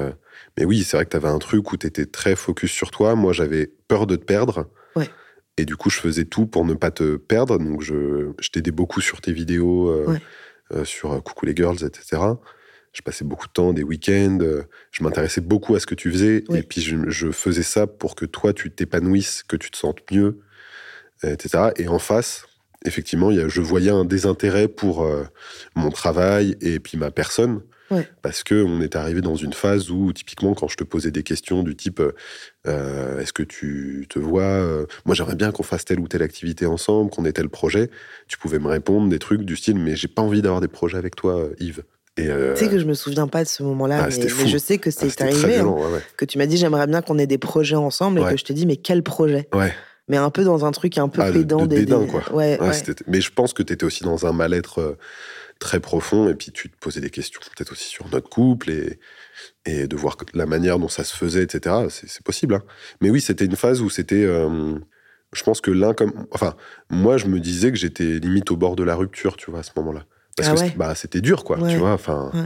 mais oui, c'est vrai que tu avais un truc où tu étais très focus sur toi. Moi, j'avais peur de te perdre. Ouais. Et du coup, je faisais tout pour ne pas te perdre. Donc, je, je t'aidais beaucoup sur tes vidéos, Ouais. sur Coucou les Girls, etc. Je passais beaucoup de temps, des week-ends. euh, je m'intéressais beaucoup à ce que tu faisais. Oui. Et puis, je, je faisais ça pour que toi, tu t'épanouisses, que tu te sentes mieux, etc. Et en face, effectivement, il y a- je voyais un désintérêt pour euh, mon travail et puis ma personne. Ouais. Parce que on est arrivé dans une phase où, typiquement, quand je te posais des questions du type euh, Est-ce que tu te vois Moi, j'aimerais bien qu'on fasse telle ou telle activité ensemble, qu'on ait tel projet. Tu pouvais me répondre des trucs du style Mais j'ai pas envie d'avoir des projets avec toi, Yves. Euh, tu sais que je me souviens pas de ce moment-là Ah, mais, je sais que ah, c'est arrivé hein. violent. Ouais, ouais. que tu m'as dit j'aimerais bien qu'on ait des projets ensemble et que je t'ai dit mais quel projet? Mais un peu dans un truc un peu Ah, de- pédant de des- dédain, quoi. Mais je pense que tu étais aussi dans un mal-être euh, très profond, et puis tu te posais des questions, peut-être aussi sur notre couple, et, et de voir la manière dont ça se faisait, etc. C'est c'est possible. hein. Mais oui, c'était une phase où c'était. euh, je pense que l'un comme. Enfin, moi, je me disais que j'étais limite au bord de la rupture, tu vois, à ce moment-là. Parce Ah que ouais. bah, c'était dur, quoi, Ouais. tu vois. Enfin, Ouais.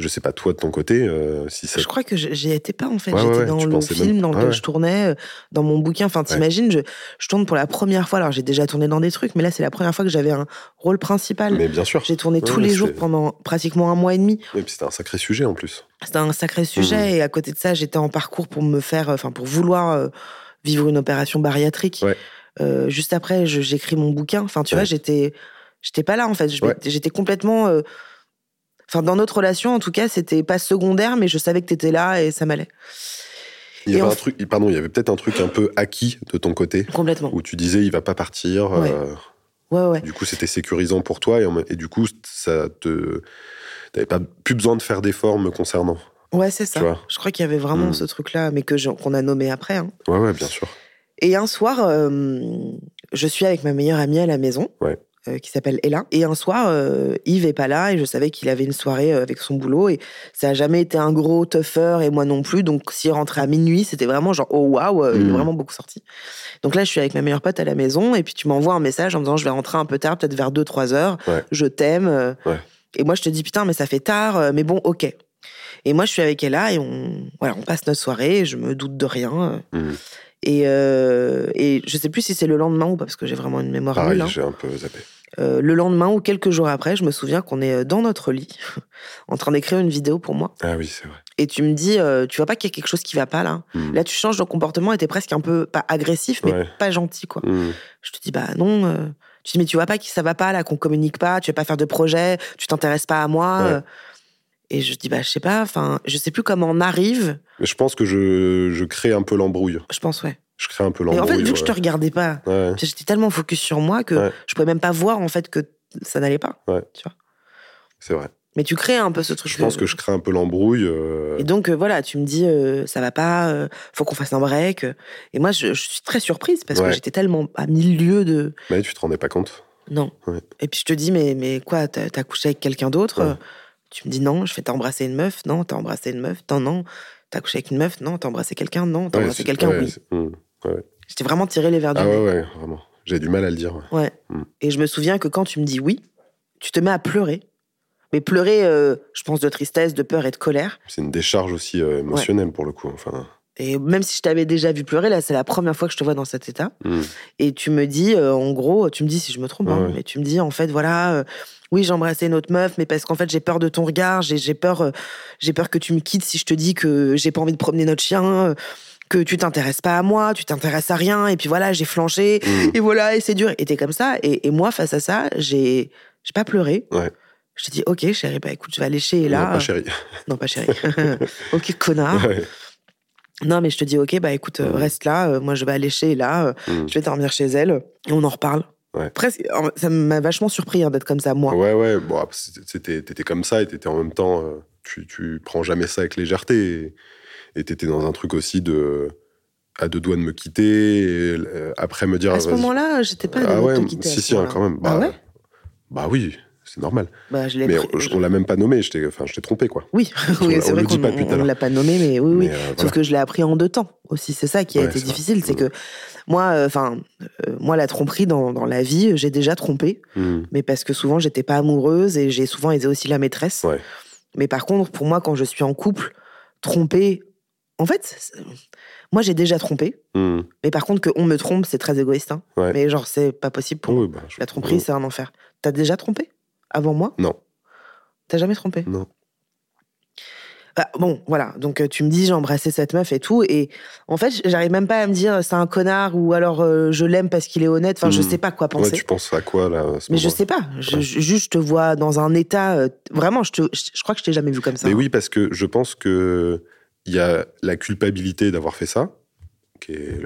je sais pas, toi, de ton côté, euh, si ça. Je crois que j'y étais pas en fait. J'étais dans le film même- dans lequel je tournais, euh, dans mon bouquin. Enfin, t'imagines, je, je tourne pour la première fois. Alors, j'ai déjà tourné dans des trucs, mais là, c'est la première fois que j'avais un rôle principal. Mais bien sûr. J'ai tourné tous les jours pendant pratiquement un mois et demi. Et puis c'était un sacré sujet en plus. C'était un sacré sujet. Mhm. Et à côté de ça, j'étais en parcours pour me faire, enfin, pour vouloir euh, vivre une opération bariatrique. Euh, juste après, j'écris mon bouquin. Enfin, tu vois, j'étais, j'étais pas là en fait. Ouais. J'étais complètement. euh, Enfin, dans notre relation, en tout cas, c'était pas secondaire, mais je savais que t'étais là et ça m'allait. Il y Et avait en un truc, pardon, il y avait peut-être un truc un peu acquis de ton côté, Complètement. où tu disais il va pas partir. Ouais. euh, Ouais, ouais. Du coup, c'était sécurisant pour toi et, en- et du coup, ça te. T'avais pas plus besoin de faire d'efforts me concernant. Ouais, c'est ça. Vois? Je crois qu'il y avait vraiment Mm. ce truc-là, mais que je- qu'on a nommé après. hein. Ouais, ouais, bien sûr. Et un soir, euh, je suis avec ma meilleure amie à la maison, Ouais. Euh, qui s'appelle Ella. Et un soir, euh, Yves est pas là et je savais qu'il avait une soirée euh, avec son boulot et ça a jamais été un gros tougher et moi non plus. Donc s'il rentrait à minuit, c'était vraiment genre oh waouh, euh, il est Mm. vraiment beaucoup sorti. Donc là, je suis avec ma meilleure pote à la maison et puis tu m'envoies un message en me disant je vais rentrer un peu tard, peut-être vers 2-3 heures. Ouais. Je t'aime. Ouais. Et moi, je te dis putain, mais ça fait tard, mais bon, ok. Et moi, je suis avec Ella et on, voilà, on passe notre soirée. Je me doute de rien. Mhm. Et, euh, et je sais plus si c'est le lendemain ou pas, parce que j'ai vraiment une mémoire Pareil, nulle. hein. j'ai un peu zappé. Euh, le lendemain ou quelques jours après, je me souviens qu'on est euh, dans notre lit, en train d'écrire une vidéo pour moi. Ah oui, c'est vrai. Et tu me dis, euh, tu vois pas qu'il y a quelque chose qui va pas là? Mhm. Là, tu changes de comportement et t'es presque un peu, pas agressif, mais Ouais. pas gentil, quoi. Mhm. Je te dis, bah non. euh. Tu dis, mais tu vois pas que ça va pas là, qu'on communique pas, tu vas pas faire de projet, tu t'intéresses pas à moi. Ouais. Et je dis, bah je sais pas, enfin, je sais plus comment on arrive. Mais je pense que je, je crée un peu l'embrouille. Je pense, ouais. Je crée un peu l'embrouille. en fait, vu que je te regardais pas, Ouais. j'étais tellement focus sur moi que Ouais. je pouvais même pas voir en fait que ça n'allait pas. Tu vois. C'est vrai. Mais tu crées un peu ce truc. Je pense que je crée un peu l'embrouille. euh, Et donc, euh, voilà, tu me dis, euh, ça va pas, euh, faut qu'on fasse un break. Et moi, je, je suis très surprise parce que j'étais tellement à mille lieues de. Mais tu te rendais pas compte. Non. Et puis je te dis, mais, mais quoi, t'as couché avec quelqu'un d'autre Tu me dis non, je fais t'as embrassé une meuf Non, t'as embrassé une meuf Non, non. T'as couché avec une meuf Non, t'as embrassé quelqu'un Non, t'as embrassé quelqu'un Oui. Ouais. J'étais vraiment tiré les verres du Ah nez. ouais, ouais, vraiment. J'ai du mal à le dire. ouais. Ouais. Mm. Et je me souviens que quand tu me dis oui, tu te mets à pleurer. Mais pleurer, euh, je pense, de tristesse, de peur et de colère. C'est une décharge aussi euh, émotionnelle pour le coup. Enfin, Et même si je t'avais déjà vu pleurer, là, c'est la première fois que je te vois dans cet état. hum, Et tu me dis, euh, en gros, tu me dis si je me trompe, hein, Ouais. mais tu me dis, en fait, voilà, oui, j'ai embrassé une autre meuf, mais parce qu'en fait, j'ai peur de ton regard, j'ai peur, j'ai peur que tu me quittes si je te dis que j'ai pas envie de promener notre chien, que tu t'intéresses pas à moi, tu t'intéresses à rien, et puis voilà, j'ai flanché, hum. et voilà, et c'est dur. Et t'es comme ça. Et, et moi, face à ça, j'ai j'ai pas pleuré. Ouais. Je dit, ok, chérie, bah écoute, je vais aller chez Non, Ella. pas chérie. Non, pas chérie. ok, connard. Ouais. Non, mais je te dis, ok, bah écoute, euh, Mm. reste là. euh, moi, je vais aller chez Ella. euh, Hum. je vais dormir chez elle. Et on en reparle. Ouais. En- ça m'a vachement surpris hein, d'être comme ça, moi. Ouais, ouais. Bon, après, t'étais comme ça et t'étais en même temps. euh, tu, tu prends jamais ça avec légèreté. Et et t'étais dans un truc aussi de. à deux doigts de me quitter. et, euh, après me dire. à ce moment-là, j'étais pas Ah de ouais, te quitter. à si, si, hein, quand même. Ah Bah, ouais bah oui, c'est normal. Bah, je l'ai Mais pris- on, l'a même pas nommé. Je t'ai enfin, je t'ai trompé, quoi. Oui, c'est vrai qu'on à l'heure. l'a pas nommé, mais oui, oui. Euh, Sauf que je l'ai appris en deux temps aussi. C'est ça qui a Ouais, été difficile. C'est que moi, enfin, moi, la tromperie dans, dans la vie, j'ai déjà trompé. Hum, mais parce que souvent j'étais pas amoureuse et j'ai souvent été aussi la maîtresse. Ouais. Mais par contre, pour moi, quand je suis en couple, tromper, en fait, moi j'ai déjà trompé. hum. Mais par contre, qu'on me trompe, c'est très égoïste. hein. Ouais. Mais genre, c'est pas possible pour. Oui, bah, je- La tromperie, c'est un enfer. T'as déjà trompé? Avant moi? Non. T'as jamais trompé? Non. Bah, Bon, voilà. Donc euh, tu me dis, j'ai embrassé cette meuf et tout. Et en fait, j'arrive même pas à me dire, c'est un connard ou alors euh, je l'aime parce qu'il est honnête. Enfin, je Mm. sais pas quoi Ouais, penser. tu penses à quoi, là à ce Mais je sais pas. Je, Ouais. juste, je te vois dans un état. euh, vraiment, je, te, je, je crois que je t'ai jamais vu comme ça. Mais oui, parce que je pense que il y a la culpabilité d'avoir fait ça, qui est,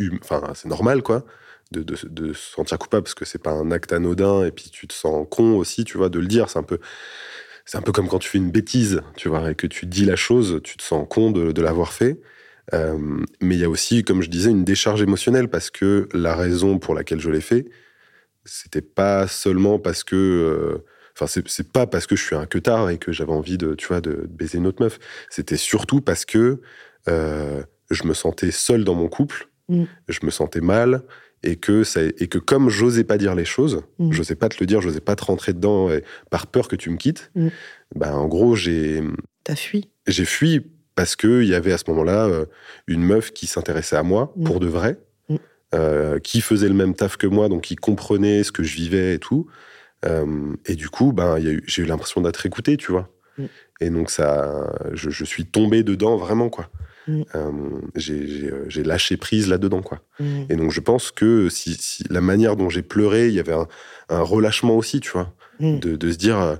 hum- enfin, c'est normal, quoi, de, de, se sentir coupable parce que c'est pas un acte anodin et puis tu te sens con aussi, tu vois, de le dire. C'est un peu, c'est un peu comme quand tu fais une bêtise, tu vois, et que tu dis la chose, tu te sens con de, de l'avoir fait. Euh, mais il y a aussi, comme je disais, une décharge émotionnelle parce que la raison pour laquelle je l'ai fait, c'était pas seulement parce que euh, Enfin, c'est- pas parce que je suis un queutard et que j'avais envie de, tu vois, de, baiser une autre meuf. C'était surtout parce que euh, je me sentais seul dans mon couple, Mm. je me sentais mal, et que, ça, et que comme j'osais pas dire les choses, Mm. j'osais pas te le dire, j'osais pas te rentrer dedans et- par peur que tu me quittes, Mm. ben, en gros, j'ai T'as fui. j'ai fui parce qu'il y avait à ce moment-là euh, une meuf qui s'intéressait à moi pour de vrai, euh, qui faisait le même taf que moi, donc qui comprenait ce que je vivais et tout. Euh, et du coup, ben, j'ai eu l'impression d'être écouté, tu vois. Mm. Et donc, ça, je, je suis tombé dedans vraiment, quoi. Mm. Euh, j'ai- euh, j'ai lâché prise là-dedans, quoi. Mm. Et donc, je pense que si, si la manière dont j'ai pleuré, il y avait un, un relâchement aussi, tu vois de, de se dire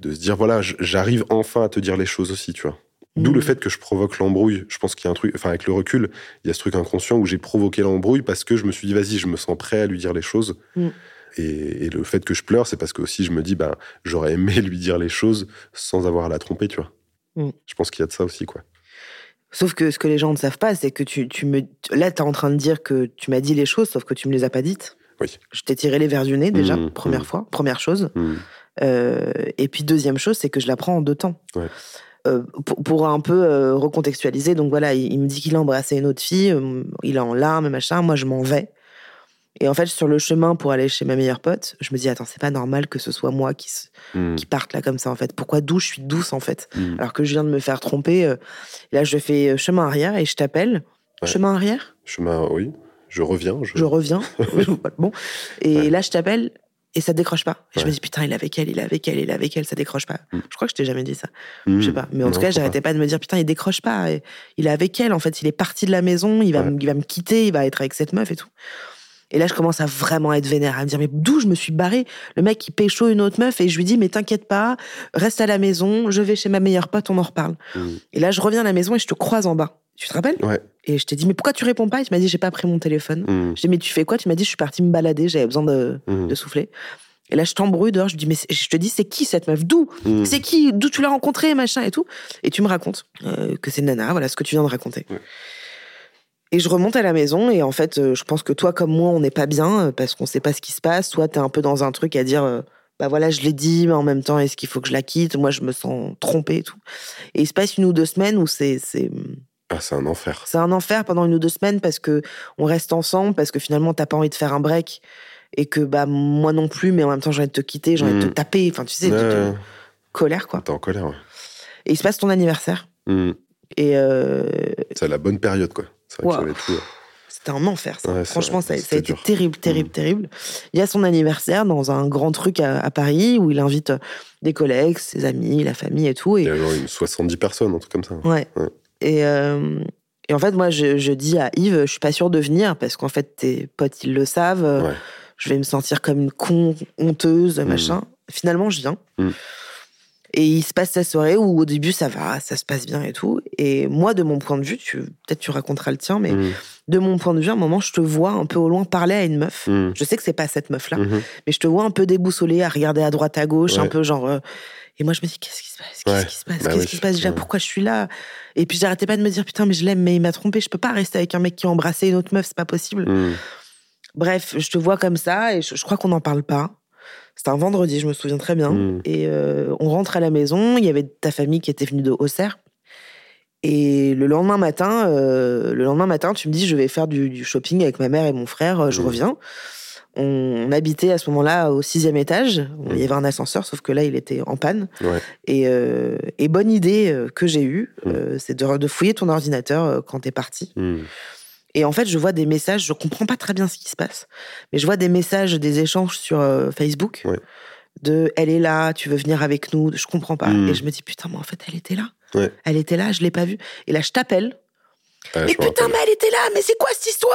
de se dire voilà j'arrive enfin à te dire les choses aussi tu vois d'où le fait que je provoque l'embrouille je pense qu'il y a un truc enfin avec le recul il y a ce truc inconscient où j'ai provoqué l'embrouille parce que je me suis dit vas-y je me sens prêt à lui dire les choses. Et, et le fait que je pleure c'est parce que aussi je me dis ben j'aurais aimé lui dire les choses sans avoir à la tromper tu vois Mm. je pense qu'il y a de ça aussi quoi Sauf que ce que les gens ne savent pas, c'est que tu, tu me. Là, t'es en train de dire que tu m'as dit les choses, sauf que tu me les as pas dites. Oui. Je t'ai tiré les verres du nez, déjà, Mm, première mm. fois, première chose. Euh, et puis, deuxième chose, c'est que je la prends en deux temps. Ouais. Euh, pour, pour un peu euh, recontextualiser, donc voilà, il, il me dit qu'il a embrassé une autre fille, euh, il est en larmes, machin, moi je m'en vais. Et en fait, sur le chemin pour aller chez ma meilleure pote, je me dis, attends, c'est pas normal que ce soit moi qui, se- Mm. qui parte là comme ça, en fait. Pourquoi d'où je suis douce, en fait? Mm. Alors que je viens de me faire tromper. euh, là, je fais euh, chemin arrière et je t'appelle. Ouais. Chemin arrière? Chemin oui je reviens je, Je reviens. bon. Et Ouais. là, je t'appelle et ça décroche pas. Et je me dis, putain, il est avec elle, il est avec elle, il est avec elle, ça décroche pas. Mm. Je crois que je t'ai jamais dit ça. Je sais pas. Mais en Non, tout cas, j'arrêtais pas de me dire, putain, il décroche pas. Il est avec elle, en fait. Il est parti de la maison, il va, il va me quitter, il va être avec cette meuf et tout. Et là, je commence à vraiment être vénère, à me dire, mais d'où je me suis barré Le mec, il pécho une autre meuf et je lui dis, mais t'inquiète pas, reste à la maison, je vais chez ma meilleure pote, on en reparle. pas. Mm. Et là, je reviens à la maison et je te croise en bas. Tu te rappelles? Ouais Et je t'ai dit, mais pourquoi tu réponds pas? Et tu m'as dit, j'ai pas pris mon téléphone. Mm. Je t'ai dit, mais tu fais quoi? Tu m'as dit, je suis partie me balader, j'avais besoin de, Mm. de souffler. Et là, je t'embrouille dehors, je dis, mais je te dis, c'est qui cette meuf? D'où? C'est qui? D'où tu l'as rencontrée, machin et tout Et tu me racontes euh, que c'est Nana, voilà ce que tu viens de raconter. Ouais. Et je remonte à la maison et en fait, euh, je pense que toi comme moi, on n'est pas bien euh, parce qu'on sait pas ce qui se passe. Toi, t'es un peu dans un truc à dire, euh, bah voilà, je l'ai dit, mais en même temps, est-ce qu'il faut que je la quitte? Moi, je me sens trompée et tout. Et il se passe une ou deux semaines où c'est c'est Ah, c'est un enfer. c'est un enfer pendant une ou deux semaines parce que on reste ensemble, parce que finalement, t'as pas envie de faire un break et que bah moi non plus, mais en même temps, j'ai envie de te quitter, j'ai envie de te Mm. taper. Enfin, tu sais, de colère quoi. T'es en colère, ouais. Et il se passe ton anniversaire. Mm. Et euh, C'est la bonne période, quoi. C'est vrai Wow. que j'avais tout. c'était un enfer, ça. Ouais, Franchement, ça, vrai, ça a été dur. terrible, terrible, Mm. terrible. Il y a son anniversaire dans un grand truc à, à Paris où il invite euh, des collègues, ses amis, la famille et tout. Il y Et, avait genre une 70 personnes, un truc comme ça. ouais. Ouais. Et, euh, et en fait, moi, je, je dis à Yves, je suis pas sûre de venir parce qu'en fait, tes potes, ils le savent. euh, Ouais. Je vais me sentir comme une con honteuse, Mm. machin. Finalement, je viens. Mm. Et il se passe sa soirée où au début ça va, ça se passe bien et tout. Et moi, de mon point de vue, tu, peut-être tu raconteras le tien, mais Mm. de mon point de vue, à un moment, je te vois un peu au loin parler à une meuf. Mm. Je sais que c'est pas cette meuf-là, Mhm. mais je te vois un peu déboussolée, à regarder à droite, à gauche, un peu genre. euh, Et moi, je me dis, qu'est-ce qui se passe? Qu'est-ce Ouais. qui se passe? Bah Qu'est-ce oui, qui se passe? Déjà ouais. Pourquoi je suis là? Et puis j'arrêtais pas de me dire, putain, mais je l'aime, mais il m'a trompé. Je peux pas rester avec un mec qui a embrassé une autre meuf, c'est pas possible. Mm. Bref, je te vois comme ça et je, je crois qu'on n'en parle pas. C'était un vendredi, je me souviens très bien. Mm. Et euh, on rentre à la maison, il y avait ta famille qui était venue de Auxerre. Et le lendemain matin, euh, le lendemain matin, tu me dis, je vais faire du, du shopping avec ma mère et mon frère, euh, je Mm. reviens. On, on habitait à ce moment-là au sixième étage. Il y avait un ascenseur, sauf que là, il était en panne. Ouais. Et, euh, et bonne idée que j'ai eue, Mm. c'est de, de fouiller ton ordinateur quand t'es parti. Et en fait, je vois des messages, je comprends pas très bien ce qui se passe, mais je vois des messages, des échanges sur euh, Facebook Ouais. de elle est là, tu veux venir avec nous, je comprends pas. Mm. Et je me dis putain, mais en fait, elle était là. Ouais. Elle était là, je l'ai pas vue. Et là, je t'appelle. Mais putain, mais elle était là, mais c'est quoi cette histoire?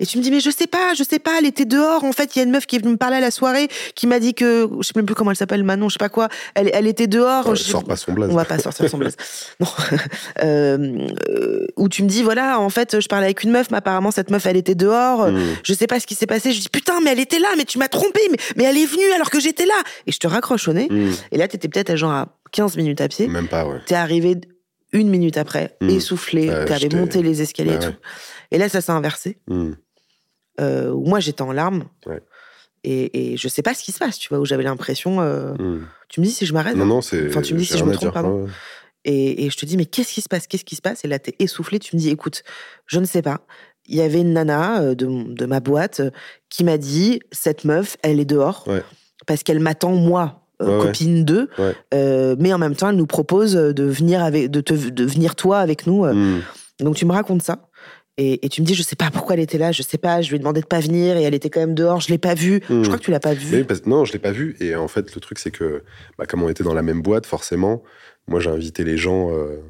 Et tu me dis, mais je sais pas, je sais pas, elle était dehors. En fait, il y a une meuf qui est venue me parler à la soirée, qui m'a dit que, je sais même plus comment elle s'appelle, Manon, je sais pas quoi, elle, elle était dehors. Ouais, Je- sors pas son blaze. on va pas sortir son blaze. Non. Euh, euh, où tu me dis, voilà, en fait, je parlais avec une meuf, mais apparemment, cette meuf, elle était dehors. Mm. Je sais pas ce qui s'est passé. Je dis, putain, mais elle était là, mais tu m'as trompé, mais, mais elle est venue alors que j'étais là. Et je te raccroche au nez. Mm. Et là, t'étais peut-être à genre à 15 minutes à pied. Même pas, ouais. T'es arrivé une minute après, Mm. essoufflé. Ouais, T'avais monté les escaliers et tout. ouais. Et là, ça s'est inversé. Mm. Euh, moi, j'étais en larmes. Ouais. Et, et je sais pas ce qui se passe, tu vois, où j'avais l'impression. euh, Mm. Tu me dis si je m'arrête. Non, hein. non, c'est. Enfin, tu me dis si je me trompe, pardon. Ouais. Et, et je te dis, mais qu'est-ce qui se passe Qu'est-ce qui se passe? Et là, t'es essoufflé. Tu me dis, écoute, je ne sais pas. Il y avait une nana euh, de, de ma boîte qui m'a dit, cette meuf, elle est dehors. Parce qu'elle m'attend, moi, Ouais, ouais. copine d'eux. Ouais. Euh, mais en même temps, elle nous propose de venir, avec, de, te, de venir toi avec nous. euh. Mm. Donc, tu me racontes ça. Et, et tu me dis, je sais pas pourquoi elle était là, je sais pas, je lui ai demandé de pas venir et elle était quand même dehors, je l'ai pas vue. Mm. Je crois que tu l'as pas vue. Parce- non, je l'ai pas vu. Et en fait, le truc, c'est que, bah, comme on était dans la même boîte, forcément, moi, j'ai invité les gens, euh,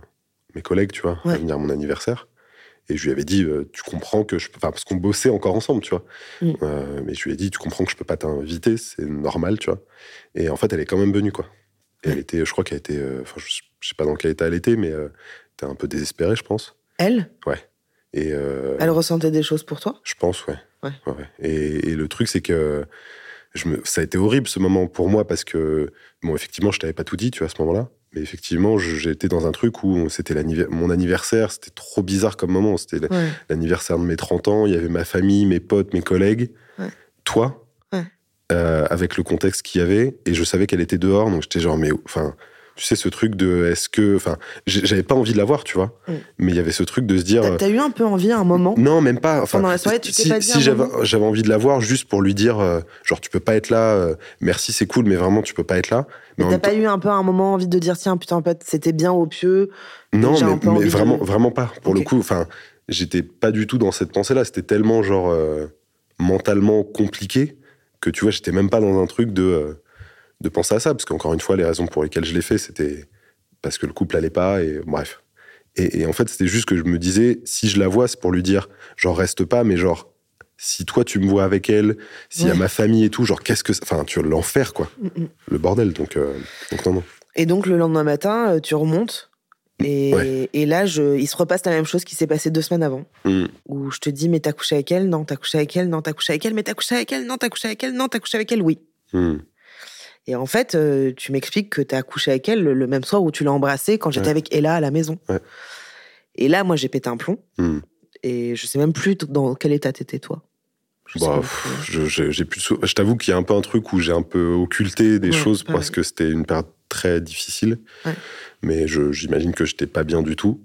mes collègues, tu vois, Ouais. à venir à mon anniversaire. Et je lui avais dit, euh, tu comprends que je peux. Enfin, parce qu'on bossait encore ensemble, tu vois. Mm. Euh, mais je lui ai dit, tu comprends que je peux pas t'inviter, c'est normal, tu vois. Et en fait, elle est quand même venue, quoi. Et elle était, je crois qu'elle était. euh, Enfin, je, je sais pas dans quel état elle était, mais t'es un peu désespérée, je pense. Elle, Et. euh, elle ressentait des choses pour toi? je pense, ouais. Ouais. ouais. Et, et le truc, c'est que je me... ça a été horrible ce moment pour moi parce que, bon, effectivement, je t'avais pas tout dit, tu vois, à ce moment-là. Mais effectivement, j'étais dans un truc où c'était mon anniversaire, c'était trop bizarre comme moment. C'était Ouais. l'anniversaire de mes 30 ans, il y avait ma famille, mes potes, mes collègues, Ouais. toi, Ouais. euh, avec le contexte qu'il y avait. Et je savais qu'elle était dehors, donc j'étais genre, mais enfin. Tu sais, ce truc de est-ce que. Enfin, j'avais pas envie de la voir, tu vois. Mm. Mais il y avait ce truc de se dire. T'as eu un peu envie à un moment? Non, même pas. Enfin, Pendant la soirée, tu t'es si, pas dit si j'avais envie de la voir juste pour lui dire, euh, genre, tu peux pas être là, euh, merci, c'est cool, mais vraiment, tu peux pas être là. Mais T'as pas eu un peu un moment envie de dire tiens putain en fait c'était bien au pieu Non, mais, de- vraiment, vraiment pas. Pour le coup, enfin, j'étais pas du tout dans cette pensée-là. C'était tellement genre euh, mentalement compliqué que tu vois, j'étais même pas dans un truc de de penser à ça, parce qu'encore une fois, les raisons pour lesquelles je l'ai fait, c'était parce que le couple allait pas et bref. Et, et en fait, c'était juste que je me disais, si je la vois, c'est pour lui dire, genre reste pas, mais genre si toi tu me vois avec elle, s'il y a ma famille et tout, genre qu'est-ce que, enfin, tu l'enfer quoi, Mm, mm. le bordel. Donc, euh, donc non non. et donc le lendemain matin euh, tu remontes et, Ouais. et là je, il se repasse la même chose qui s'est passé deux semaines avant Mm. où je te dis mais t'as couché avec elle? Non t'as couché avec elle? Non t'as couché avec elle mais t'as couché avec elle? Non t'as couché avec elle? Non t'as couché avec elle? Oui Mm. Et en fait, euh, tu m'expliques que tu as couché avec elle le, le même soir où tu l'as embrassée quand j'étais Ouais. avec Ella à la maison. Ouais. Et là, moi, j'ai pété un plomb. Hmm. Et je sais même plus dans quel état t'étais, toi. Je Bah, pff, je, j'ai plus de je t'avoue qu'il y a un peu un truc où j'ai un peu occulté des Ouais, choses parce que c'était une période très difficile. Mais je- j'imagine que j'étais pas bien du tout.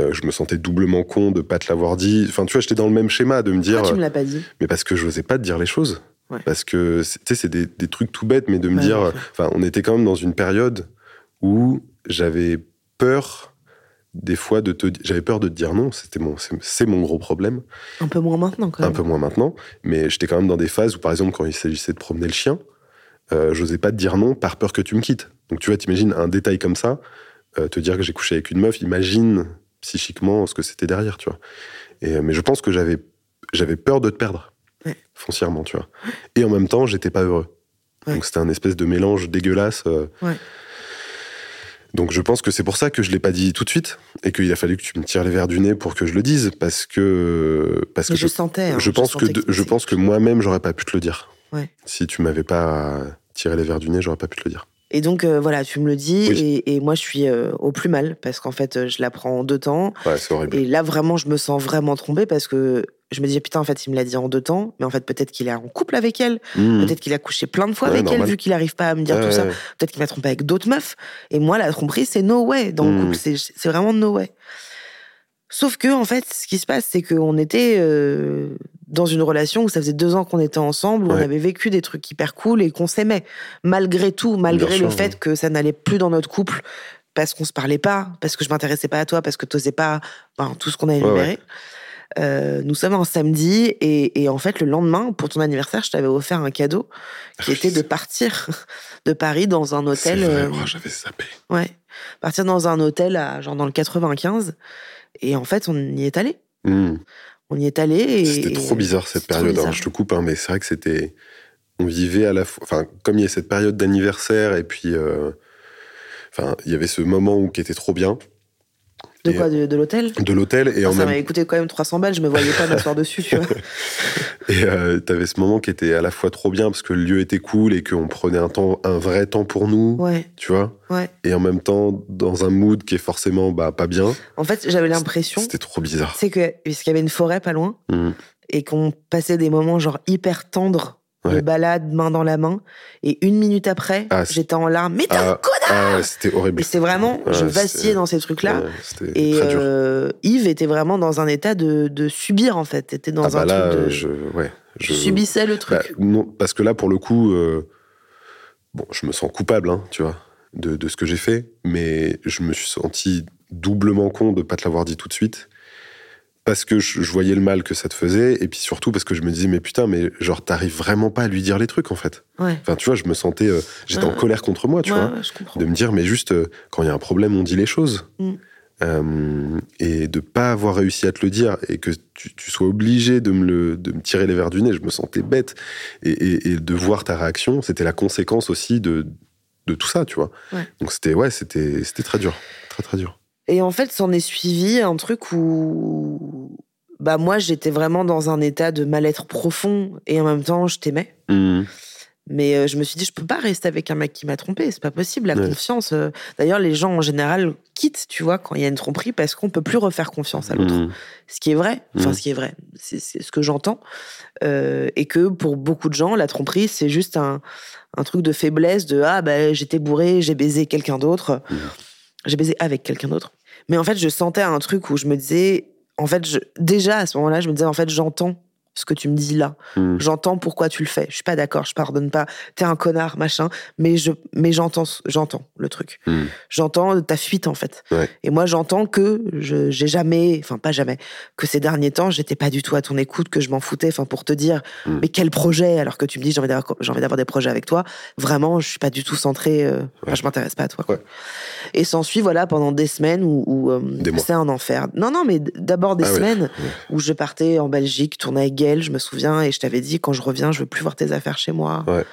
Euh, je me sentais doublement con de pas te l'avoir dit. Enfin, tu vois, j'étais dans le même schéma de me dire, Pourquoi tu me l'as pas dit? mais parce que je n'osais pas te dire les choses. Ouais. Parce que, c'est- tu sais, c'est des, des trucs tout bêtes, mais de me Ouais, dire, enfin, on était quand même dans une période où j'avais peur, des fois, de te, j'avais peur de te dire non. C'était mon, c'est, mon gros problème. Un peu moins maintenant, quand Un même. peu moins maintenant, mais j'étais quand même dans des phases où, par exemple, quand il s'agissait de promener le chien, euh, j'osais pas te dire non par peur que tu me quittes. Donc, tu vois, t'imagines un détail comme ça, euh, te dire que j'ai couché avec une meuf, imagine psychiquement ce que c'était derrière, tu vois. Et, euh, mais je pense que j'avais, j'avais peur de te perdre, Ouais. foncièrement, tu vois. Et en même temps, j'étais pas heureux. Ouais. Donc, c'était un espèce de mélange dégueulasse. euh. Ouais. Donc, je pense que c'est pour ça que je l'ai pas dit tout de suite et qu'il a fallu que tu me tires les verres du nez pour que je le dise, parce que, parce Mais que je, sentais. hein, je pense que de- je pense que moi-même j'aurais pas pu te le dire. Ouais. Si tu m'avais pas tiré les verres du nez, j'aurais pas pu te le dire. Et donc, euh, voilà, tu me le dis. Oui. Et, et moi, je suis euh, au plus mal parce qu'en fait, je la prends en deux temps. Ouais, c'est horrible. Et là, vraiment, je me sens vraiment trompée parce que je me disais, putain, en fait, il me l'a dit en deux temps. Mais en fait, peut-être qu'il est en couple avec elle. Mmh. Peut-être qu'il a couché plein de fois Ouais, avec elle, vu qu'il n'arrive pas à me dire Ouais, tout ça. Peut-être qu'il m'a trompé avec d'autres meufs. Et moi, la tromperie, c'est no way dans le Mm. couple. C'est vraiment no way. Sauf que, en fait, ce qui se passe, c'est qu'on était euh, dans une relation où ça faisait deux ans qu'on était ensemble, où on avait vécu des trucs hyper cool et qu'on s'aimait. Malgré tout, malgré Bien le sûr, fait que ça n'allait plus dans notre couple, parce qu'on se parlait pas, parce que je m'intéressais pas à toi, parce que tu n'osais pas ben, tout ce qu'on a Ouais, énuméré. Euh, nous sommes un samedi et, et en fait le lendemain pour ton anniversaire je t'avais offert un cadeau qui Ah, était de partir de Paris dans un hôtel vrai, euh, j'avais zappé. ouais partir dans un hôtel à, genre dans le 95 et en fait on y est allé Mmh. on y est allé C'était trop bizarre cette période. Je te coupe, hein, mais c'est vrai que c'était. On vivait à la fois. Enfin, comme il y a cette période d'anniversaire et puis. euh, Enfin, il y avait ce moment où qui était trop bien de quoi de, l'hôtel de l'hôtel et Ah, en ça même m'avait coûté quand même 300 balles je me voyais pas m'asseoir dessus tu vois Et euh, t'avais ce moment qui était à la fois trop bien parce que le lieu était cool et qu'on prenait un temps, un vrai temps pour nous, ouais tu vois. ouais Et en même temps, dans un mood qui est forcément bah, pas bien. en fait j'avais l'impression C'était trop bizarre. c'est que puisqu'il y avait une forêt pas loin Mm. et qu'on passait des moments genre hyper tendres de Ouais. balade main dans la main et une minute après Ah, j'étais en larmes mais t'es un Ah, connard ah c'était horrible. et c'est vraiment je vacillais dans ces trucs là Ouais, c'était et euh, Yves était vraiment dans un état de, de subir en fait était dans ah bah un là, truc de je, ouais, je subissais le bah, truc non, parce que là, pour le coup, euh, bon, je me sens coupable, hein, tu vois, de, de ce que j'ai fait, mais je me suis senti doublement con de pas te l'avoir dit tout de suite. Parce que je, je voyais le mal que ça te faisait, et puis surtout parce que je me disais, mais putain, mais genre, t'arrives vraiment pas à lui dire les trucs, en fait. ouais Enfin, tu vois, je me sentais. euh, J'étais Ouais, en colère contre moi, tu Ouais, vois. De me dire, mais juste, euh, quand il y a un problème, on dit les choses. Mm. Euh, et de pas avoir réussi à te le dire et que tu, tu sois obligé de me, le, de me tirer les verres du nez, je me sentais bête. Et, et- et de voir ta réaction, c'était la conséquence aussi de, de tout ça, tu vois. Donc c'était ouais, c'était très dur. Très, très dur. Et en fait, s'en est suivi un truc où, bah moi, j'étais vraiment dans un état de mal-être profond et en même temps, je t'aimais. Mm. Mais euh, je me suis dit, je peux pas rester avec un mec qui m'a trompé. C'est pas possible. La Ouais. confiance. euh, D'ailleurs, les gens en général quittent, tu vois, quand il y a une tromperie, parce qu'on peut plus refaire confiance à l'autre. Mm. Ce qui est vrai. Enfin, Mhm. ce qui est vrai. C'est ce que j'entends. Euh, et que pour beaucoup de gens, la tromperie, c'est juste un, un truc de faiblesse, de ah bah j'étais bourré, j'ai baisé quelqu'un d'autre. J'ai baisé avec quelqu'un d'autre. Mais en fait, je sentais un truc où je me disais, en fait, je, déjà à ce moment-là, je me disais en fait, j'entends ce que tu me dis là. Mm. J'entends pourquoi tu le fais. Je suis pas d'accord, je pardonne pas. T'es un connard, machin. Mais je, mais j'entends, j'entends le truc. Mm. J'entends ta fuite en fait. Ouais. Et moi, j'entends que je, j'ai jamais, enfin pas jamais, que ces derniers temps, j'étais pas du tout à ton écoute, que je m'en foutais. Enfin pour te dire, Mm. mais quel projet? Alors que tu me dis, j'ai envie d'avoir, j'ai envie d'avoir des projets avec toi. Vraiment, je suis pas du tout centrée. euh, Ouais. je m'intéresse pas à toi. Ouais. Et s'ensuit, voilà, pendant des semaines où, où, euh, Des c'est un enfer. Non, non, mais d'abord des Ah semaines où je partais en Belgique, tourner avec Je me souviens, et je t'avais dit, quand je reviens, je veux plus voir tes affaires chez moi. Ouais.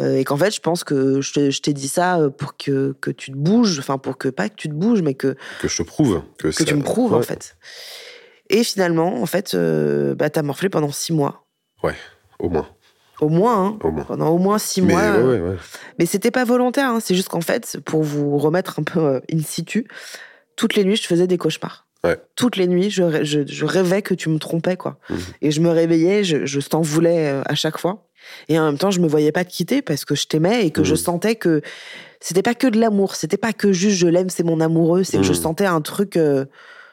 Euh, et qu'en fait, je pense que je t'ai dit ça euh, pour que, que tu te bouges, enfin, pour que, pas que tu te bouges, mais que, Que je te prouve que, que ça- tu me prouves, en ouais. fait. Et finalement, en fait, euh, bah, t'as morflé pendant six mois. Au moins. Au moins, hein. Au moins. pendant au moins six Mais mois. ouais, euh, ouais, ouais. Mais c'était pas volontaire, hein. c'est juste qu'en fait, pour vous remettre un peu in situ, toutes les nuits, je faisais des cauchemars. Ouais. Toutes les nuits, je, je- je rêvais que tu me trompais, quoi. Mhm. Et je me réveillais, je, je t'en voulais euh, à chaque fois. Et en même temps, je me voyais pas te quitter parce que je t'aimais et que je Mhm. sentais que c'était pas que de l'amour, c'était pas que juste je l'aime, c'est mon amoureux, c'est que je Mhm. sentais un truc euh,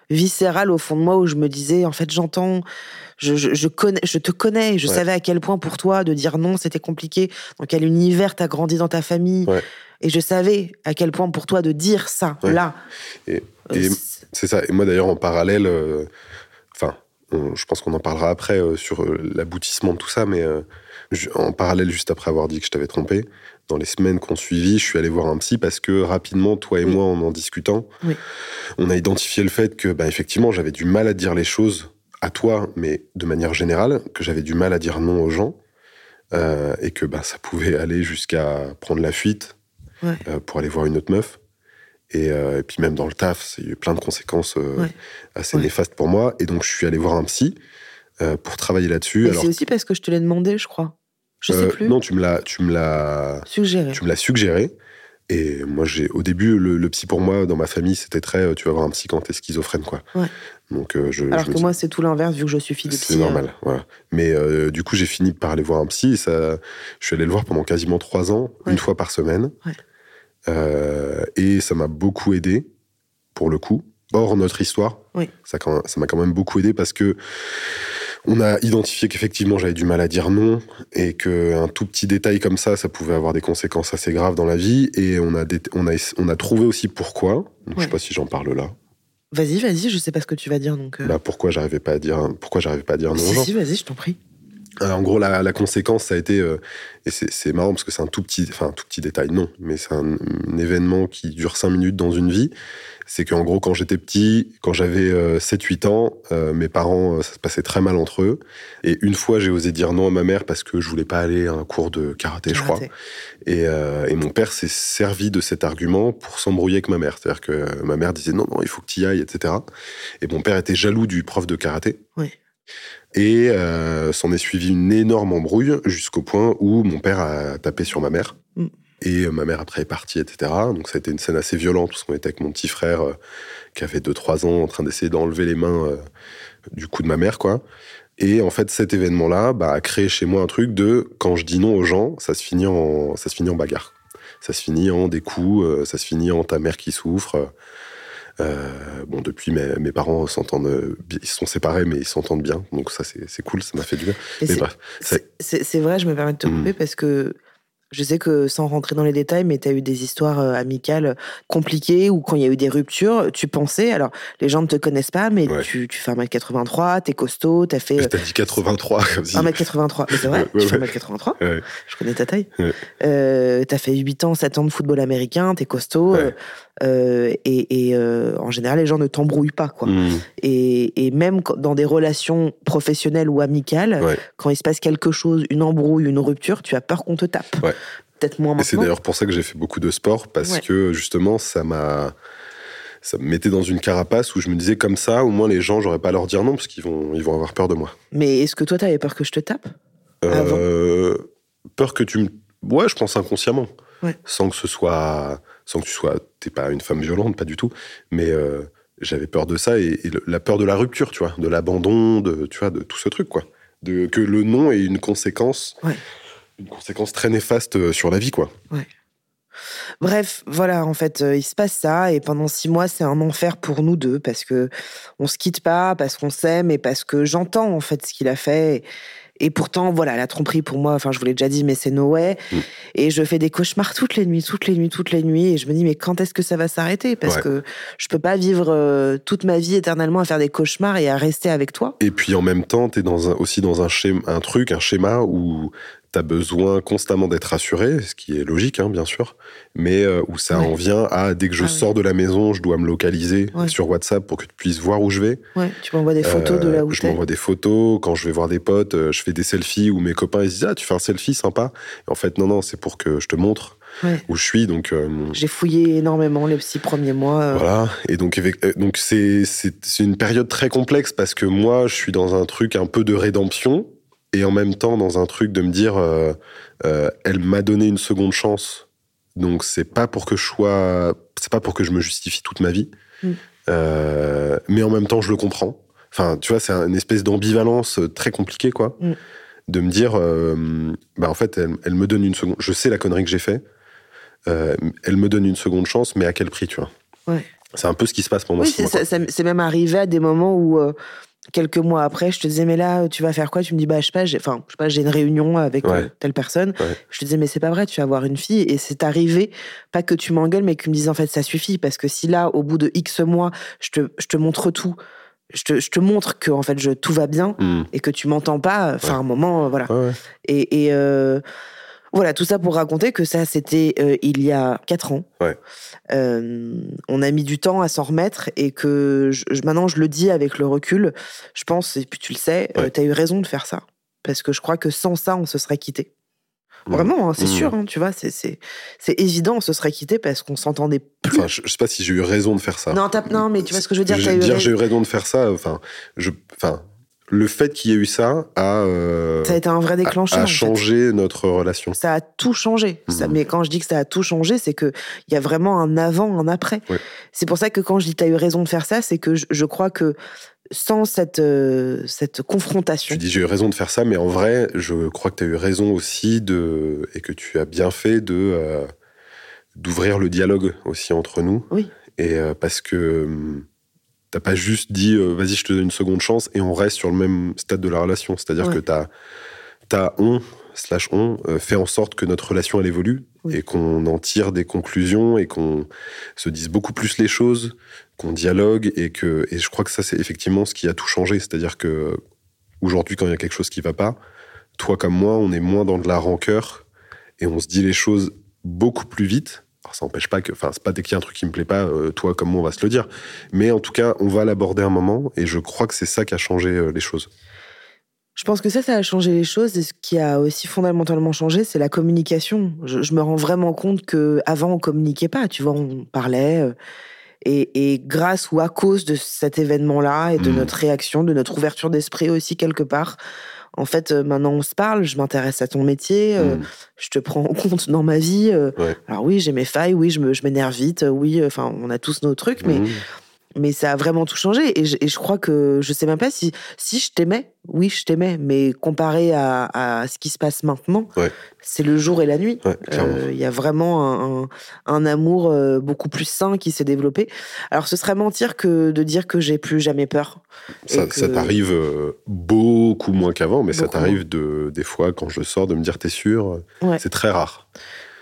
viscéral au fond de moi où je me disais, en fait, j'entends, je, je, je connais, je te connais, je Ouais. savais à quel point pour toi de dire non, c'était compliqué, dans quel univers t'as grandi dans ta famille. Ouais. Et je savais à quel point pour toi de dire ça, Ouais. là. Et- euh, et- c'est- ça. Et moi, d'ailleurs, en parallèle, euh, enfin, je pense qu'on en parlera après euh, sur euh, l'aboutissement de tout ça, mais je- en parallèle, juste après avoir dit que je t'avais trompé, dans les semaines qu'on suivit, je suis allé voir un psy parce que rapidement, toi et Oui. moi, en en discutant, Oui. on a identifié le fait que, bah, effectivement, j'avais du mal à dire les choses à toi, mais de manière générale, que j'avais du mal à dire non aux gens. euh, et que bah, ça pouvait aller jusqu'à prendre la fuite Ouais. euh, pour aller voir une autre meuf. Et, euh, et puis même dans le taf, c'est- il y a eu plein de conséquences euh, Ouais. assez Ouais. néfastes pour moi. Et donc je suis allé voir un psy euh, pour travailler là-dessus. Alors, c'est aussi parce que je te l'ai demandé, je crois. Je sais plus. Non, tu me l'as, tu me l'as, Suggéré. tu me l'as suggéré. Et moi, j'ai au début, le, le psy pour moi, dans ma famille, c'était très, tu vas voir un psy quand t'es schizophrène, quoi. Ouais. Donc je, Alors je que dis- moi, c'est tout l'inverse, vu que je suis fille de psy. c'est normal, voilà. Mais du coup, j'ai fini par aller voir un psy. Et ça, je suis allé le voir pendant quasiment trois ans, une fois par semaine. Ouais. Euh, et ça m'a beaucoup aidé, pour le coup. Hors notre histoire, Oui. ça m'a quand même beaucoup aidé parce que on a identifié qu'effectivement j'avais du mal à dire non et qu'un tout petit détail comme ça, ça pouvait avoir des conséquences assez graves dans la vie. Et on a, on a, on a trouvé aussi pourquoi. Donc, Je Ouais. sais pas si j'en parle là. Vas-y, vas-y, je sais pas ce que tu vas dire, donc. euh, Bah, pourquoi j'arrivais pas à dire, pourquoi j'arrivais pas à dire non si, si, vas-y, je t'en prie. Euh, en gros, la, la conséquence, ça a été, euh, et c'est marrant parce que c'est un tout petit, enfin un tout petit détail, non, mais c'est un, un événement qui dure cinq minutes dans une vie. C'est qu'en gros, quand j'étais petit, quand j'avais euh, 7-8 ans, euh, mes parents, euh, ça se passait très mal entre eux. Et une fois, j'ai osé dire non à ma mère parce que je voulais pas aller à un cours de karaté, je crois. Et, euh, et mon père s'est servi de cet argument pour s'embrouiller avec ma mère. C'est-à-dire que ma mère disait non, non, il faut que tu y ailles, etc. Et mon père était jaloux du prof de karaté. Oui. Et euh, s'en est suivi une énorme embrouille jusqu'au point où mon père a tapé sur ma mère. Mm. Et euh, ma mère après est partie, etc. Donc ça a été une scène assez violente parce qu'on était avec mon petit frère euh, qui avait 2-3 ans en train d'essayer d'enlever les mains euh, du cou de ma mère, quoi. Et en fait, cet événement-là bah, a créé chez moi un truc de quand je dis non aux gens, ça se finit en, ça se finit en bagarre. Ça se finit en des coups, ça se finit en ta mère qui souffre. Euh, bon, depuis, mes, mes parents s'entendent, ils se sont séparés, mais ils s'entendent bien. Donc ça, c'est cool, ça m'a fait du bien. Mais c'est- bref, vrai, je me permets de te Mm. couper parce que je sais que sans rentrer dans les détails, mais tu as eu des histoires euh, amicales compliquées ou quand il y a eu des ruptures, tu pensais, alors les gens ne te connaissent pas, mais Ouais. tu, tu fais 1m83, t'es costaud, t'as fait euh, t'as dit 83 comme si. 1m83, mais c'est vrai, Ouais, ouais, tu fais ouais. 1m83, Ouais. je connais ta taille. Euh, t'as fait 8 ans, 7 ans de football américain, t'es costaud, euh, euh, et, et, euh, en général, les gens ne t'embrouillent pas, quoi. Mm. Et, et même dans des relations professionnelles ou amicales, Ouais. quand il se passe quelque chose, une embrouille, une rupture, tu as peur qu'on te tape. Ouais. Peut-être moins Et c'est d'ailleurs pour ça que j'ai fait beaucoup de sport, parce Ouais. que justement, ça m'a. Ça me mettait dans une carapace où je me disais comme ça, au moins les gens, j'aurais pas à leur dire non, parce qu'ils vont, ils vont avoir peur de moi. Mais est-ce que toi, t'avais peur que je te tape Euh, peur que tu me. Ouais, je pense inconsciemment. Ouais. Sans que ce soit. Sans que tu sois. T'es pas une femme violente, pas du tout. Mais euh, j'avais peur de ça et, et le- la peur de la rupture, tu vois, de l'abandon, de, tu vois, de tout ce truc, quoi. De, que le non ait une conséquence. Ouais. Une conséquence très néfaste euh, sur la vie, quoi. Bref, voilà, en fait, euh, il se passe ça, et pendant six mois, c'est un enfer pour nous deux, parce que on se quitte pas, parce qu'on s'aime, et parce que j'entends, en fait, ce qu'il a fait. Et pourtant, voilà, la tromperie, pour moi, enfin, je vous l'ai déjà dit, mais c'est no way. Mm. Et je fais des cauchemars toutes les nuits, toutes les nuits, toutes les nuits, et je me dis, mais quand est-ce que ça va s'arrêter? Parce Ouais. que je peux pas vivre euh, toute ma vie éternellement à faire des cauchemars et à rester avec toi. Et puis en même temps, tu es dans un, aussi dans un, schéma, un truc, un schéma où tu as besoin constamment d'être rassuré, ce qui est logique, hein, bien sûr, mais euh, où ça Ouais. en vient à dès que je Ah oui. sors de la maison, je dois me localiser Ouais. sur WhatsApp pour que tu puisses voir où je vais. Ouais, tu m'envoies des photos de là Euh, où Je t'es. m'envoie des photos. Quand je vais voir des potes, euh, je fais des selfies où mes copains ils se disent Ah, tu fais un selfie sympa. Et en fait, non, non, c'est pour que je te montre Ouais. où je suis. Donc. euh, J'ai fouillé énormément les six premiers mois. euh, voilà, et donc euh, donc c'est une période très complexe parce que moi je suis dans un truc un peu de rédemption et en même temps dans un truc de me dire, euh, euh, elle m'a donné une seconde chance, donc c'est pas pour que je sois, c'est pas pour que je me justifie toute ma vie, Mm. Euh, mais en même temps je le comprends. Enfin, tu vois, c'est une espèce d'ambivalence très compliquée, quoi, Mm. de me dire, bah en fait, elle, elle me donne une seconde, je sais la connerie que j'ai fait, elle me donne une seconde chance, mais à quel prix, tu vois? Ouais. C'est un peu ce qui se passe pendant Oui, ça- ça- c'est même arrivé à des moments où, quelques mois après, je te disais, mais là, tu vas faire quoi? Tu me dis, bah, je sais pas, j'ai, enfin, je sais pas, j'ai une réunion avec euh, Ouais. telle personne. Ouais. Je te disais, mais c'est pas vrai, tu vas avoir une fille. Et c'est arrivé, pas que tu m'engueules, mais que tu me dises, en fait, ça suffit. Parce que si là, au bout de X mois, je te, je te montre tout, je te, je te montre que, en fait, je, tout va bien Mm. et que tu m'entends pas, enfin, Ouais. un moment, euh, voilà. Ouais, ouais. Et, et, euh, voilà, tout ça pour raconter que ça, c'était euh, il y a quatre ans. Ouais. Euh, on a mis du temps à s'en remettre et que je- maintenant, je le dis avec le recul, je pense, et puis tu le sais, Ouais. tu as eu raison de faire ça. Parce que je crois que sans ça, on se serait quitté. Vraiment, hein, c'est Mm. sûr, hein, tu vois, c'est- évident, on se serait quitté parce qu'on s'entendait plus. Enfin, je, je sais pas si j'ai eu raison de faire ça. non, non, mais tu vois ce que je veux dire, Je eu dire, j'ai eu raison de faire ça. Enfin, je, enfin, le fait qu'il y ait eu ça a, euh, Ça a été un vrai a- déclencheur. a en fait. changé notre relation. ça a tout changé. Ça- Mhm. mais quand je dis que ça a tout changé, c'est que il y a vraiment un avant, un après. Ouais. C'est pour ça que quand je dis tu as eu raison de faire ça, c'est que je, je crois que sans cette, euh, cette confrontation, Tu dis j'ai eu raison de faire ça, mais en vrai, je crois que tu as eu raison aussi de et que tu as bien fait de euh, d'ouvrir le dialogue aussi entre nous. Oui. Et parce que hum, t'as pas juste dit euh, vas-y je te donne une seconde chance et on reste sur le même stade de la relation. C'est-à-dire Ouais. que t'as t'as on slash on euh, fait en sorte que notre relation elle évolue Oui. et qu'on en tire des conclusions et qu'on se dise beaucoup plus les choses, qu'on dialogue et que et je crois que ça c'est effectivement ce qui a tout changé. C'est-à-dire que aujourd'hui quand il y a quelque chose qui va pas, toi comme moi on est moins dans de la rancœur et on se dit les choses beaucoup plus vite. Ça n'empêche pas que, enfin c'est pas dès qu'il y a un truc qui me plaît pas, euh, toi comme moi on va se le dire. Mais en tout cas on va l'aborder un moment et je crois que c'est ça qui a changé euh, les choses. je pense que ça, ça a changé les choses. Et ce qui a aussi fondamentalement changé, c'est la communication. Je, je me rends vraiment compte que avant on communiquait pas. Tu vois, on parlait. euh, Et, et grâce ou à cause de cet événement-là et de Mhm. notre réaction, de notre ouverture d'esprit aussi quelque part, en fait, euh, maintenant on se parle, je m'intéresse à ton métier, euh, Mm. je te prends en compte dans ma vie. euh, Ouais. Alors oui, j'ai mes failles, oui, je m'énerve vite, oui, enfin, on a tous nos trucs, mais, Mhm. Mais ça a vraiment tout changé. Et je, et je crois que je sais même pas si, si je t'aimais, oui, je t'aimais, mais comparé à, à ce qui se passe maintenant, Ouais. c'est le jour et la nuit. Ouais. Euh, Il y a vraiment un, un- un amour euh, beaucoup plus sain qui s'est développé. Alors ce serait mentir que de dire que j'ai plus jamais peur. ça, que- t'arrive euh, beaucoup moins qu'avant, mais ça t'arrive de des fois quand je sors de me dire t'es sûr? Ouais. C'est très rare.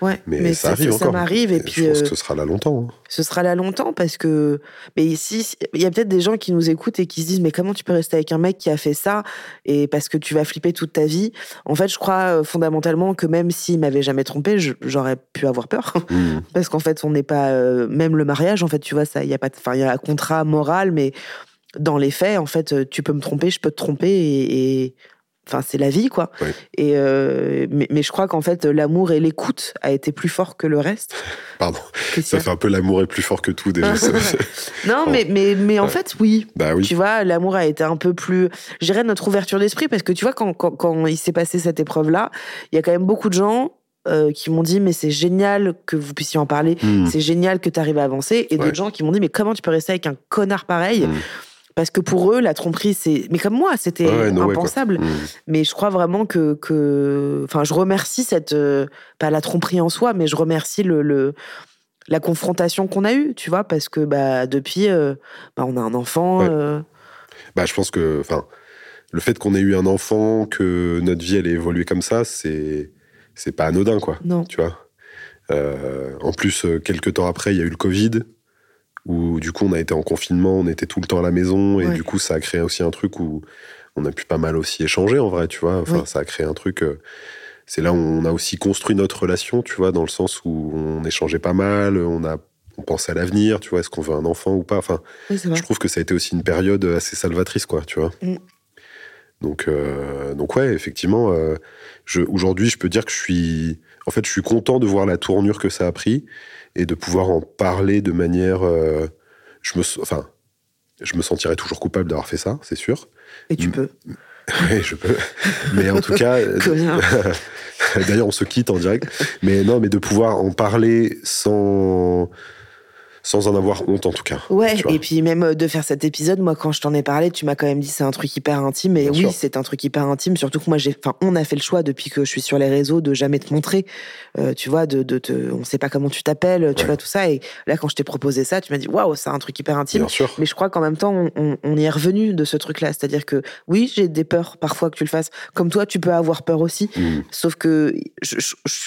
Ouais, Mais, ça arrive encore. m'arrive et je puis pense euh, que ce sera là longtemps. hein. ce sera là longtemps parce que mais ici il y a peut-être des gens qui nous écoutent et qui se disent mais comment tu peux rester avec un mec qui a fait ça et parce que tu vas flipper toute ta vie? En fait je crois euh, fondamentalement que même s'il m'avait jamais trompé je- j'aurais pu avoir peur Mhm. parce qu'en fait on n'est pas euh, même le mariage en fait tu vois ça il y a pas enfin il y a un contrat moral mais dans les faits en fait tu peux me tromper je peux te tromper et, et- Enfin, c'est la vie, quoi. Et euh, mais, mais je crois qu'en fait, l'amour et l'écoute a été plus fort que le reste. Pardon. Ça fait un peu l'amour est plus fort que tout déjà. Non, mais, mais, mais en Ouais. fait, oui. bah oui. Tu vois, l'amour a été un peu plus. Je dirais notre ouverture d'esprit, parce que tu vois, quand, quand, quand il s'est passé cette épreuve-là, il y a quand même beaucoup de gens euh, qui m'ont dit Mais c'est génial que vous puissiez en parler, Mhm. c'est génial que tu arrives à avancer. Et Ouais. d'autres gens qui m'ont dit Mais comment tu peux rester avec un connard pareil Mhm. Parce que pour eux, la tromperie, c'est. Mais comme moi, c'était Ouais, way, impensable. Mhm. Mais je crois vraiment que, que, enfin, je remercie cette, euh, pas la tromperie en soi, mais je remercie le, le la confrontation qu'on a eue, tu vois, parce que bah depuis, euh, bah, on a un enfant. Ouais. euh, Bah, je pense que, le fait qu'on ait eu un enfant, que notre vie elle ait évolué comme ça, c'est c'est pas anodin, quoi. non. Tu vois? Euh, en plus, quelques temps après, il y a eu le Covid, où du coup on a été en confinement, on était tout le temps à la maison, et Ouais. du coup ça a créé aussi un truc où on a pu pas mal aussi échanger en vrai, tu vois. Enfin, ça a créé un truc. euh, c'est là où on a aussi construit notre relation, tu vois, dans le sens où on échangeait pas mal, on a on pensait à l'avenir, tu vois, est-ce qu'on veut un enfant ou pas. Enfin, Oui, je trouve que ça a été aussi une période assez salvatrice, quoi, tu vois. Mm. Donc, euh, donc ouais, effectivement, euh, aujourd'hui, je peux dire que je suis, en fait, je suis content de voir la tournure que ça a pris et de pouvoir en parler de manière, euh, je me, enfin, je me sentirais toujours coupable d'avoir fait ça, c'est sûr. Et tu peux. Oui, je peux. Mais en tout cas, d'ailleurs, on se quitte en direct. Mais non, mais de pouvoir en parler sans sans en avoir honte en tout cas. Ouais, et puis même euh, de faire cet épisode, moi quand je t'en ai parlé, tu m'as quand même dit c'est un truc hyper intime. Et oui, c'est un truc hyper intime, surtout que moi j'ai, enfin, on a fait le choix depuis que je suis sur les réseaux de jamais te montrer. Euh, tu vois, de, de te, on sait pas comment tu t'appelles, tu vois tout ça. Et là, quand je t'ai proposé ça, tu m'as dit waouh, c'est un truc hyper intime. Bien sûr. Mais je crois qu'en même temps, on, on, y est revenu de ce truc-là, c'est-à-dire que oui, j'ai des peurs parfois que tu le fasses. Comme toi, tu peux avoir peur aussi. Mm. Sauf que,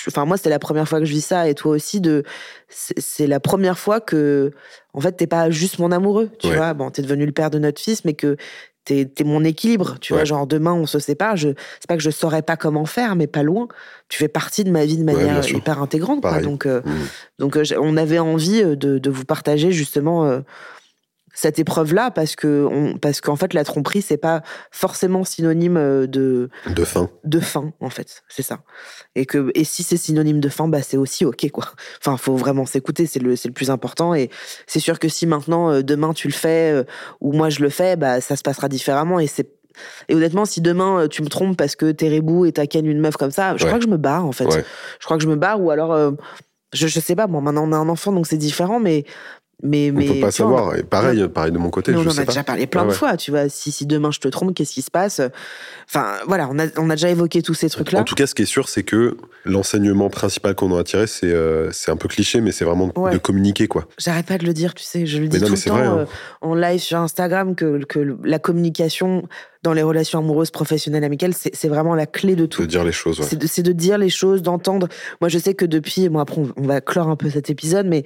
enfin moi, c'était la première fois que je vis ça, et toi aussi de c'est la première fois que, en fait, t'es pas juste mon amoureux, tu vois. Bon, t'es devenu le père de notre fils, mais que t'es es mon équilibre, tu vois. Genre, demain, on se sépare. Je, c'est pas que je saurais pas comment faire, mais pas loin. Tu fais partie de ma vie de manière hyper intégrante, quoi. Donc, euh, mmh. donc euh, on avait envie euh, de, de vous partager, justement, cette épreuve-là parce que on, parce qu'en fait la tromperie c'est pas forcément synonyme euh, de de fin. de fin en fait c'est ça. Et que et si c'est synonyme de fin bah c'est aussi ok quoi. Enfin faut vraiment s'écouter c'est le c'est le plus important. Et c'est sûr que si maintenant euh, demain tu le fais euh, ou moi je le fais bah ça se passera différemment. Et c'est et honnêtement, si demain tu me trompes parce que t'es rebou et t'as ken une meuf comme ça, je crois que je me barre en fait. Je crois que je me barre ou alors je, je sais pas, bon, maintenant on a un enfant donc c'est différent, mais mais, on peut pas savoir. et pareil, pareil de mon côté. on en a déjà parlé plein de fois. Tu vois, si, si demain je te trompe, qu'est-ce qui se passe? Enfin, voilà, on a, on a déjà évoqué tous ces trucs-là. En tout cas, ce qui est sûr, c'est que l'enseignement principal qu'on a tiré, c'est euh, c'est un peu cliché, mais c'est vraiment de communiquer, quoi. J'arrête pas de le dire, tu sais. Je le dis tout le temps hein. euh, en live sur Instagram que, que la communication dans les relations amoureuses, professionnelles, amicales, c'est vraiment la clé de tout. De dire les choses, ouais. C'est de, de, dire les choses, d'entendre. Moi, je sais que depuis, bon, après, on va clore un peu cet épisode, mais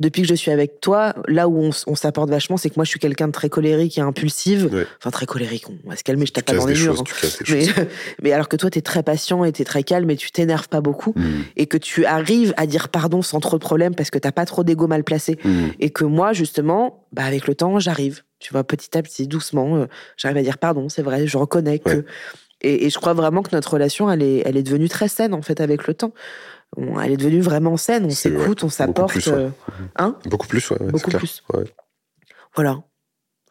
depuis que je suis avec toi, là où on, on s'apporte vachement, c'est que moi, je suis quelqu'un de très colérique et impulsive. Enfin, très colérique, on va se calmer, je tape pas dans les murs. mais, mais, alors que toi, t'es très patient et t'es très calme et tu t'énerves pas beaucoup. Mm. Et que tu arrives à dire pardon sans trop de problèmes parce que t'as pas trop d'ego mal placé. Mm. Et que moi, justement, bah, avec le temps, j'arrive. Tu vois, petit à petit, doucement, euh, j'arrive à dire pardon, c'est vrai, je reconnais que. Et, et, je crois vraiment que notre relation, elle est, elle est devenue très saine, en fait, avec le temps elle est devenue vraiment saine. On s'écoute, on s'apporte. Euh, hein? Beaucoup plus, ouais. Beaucoup plus. Voilà.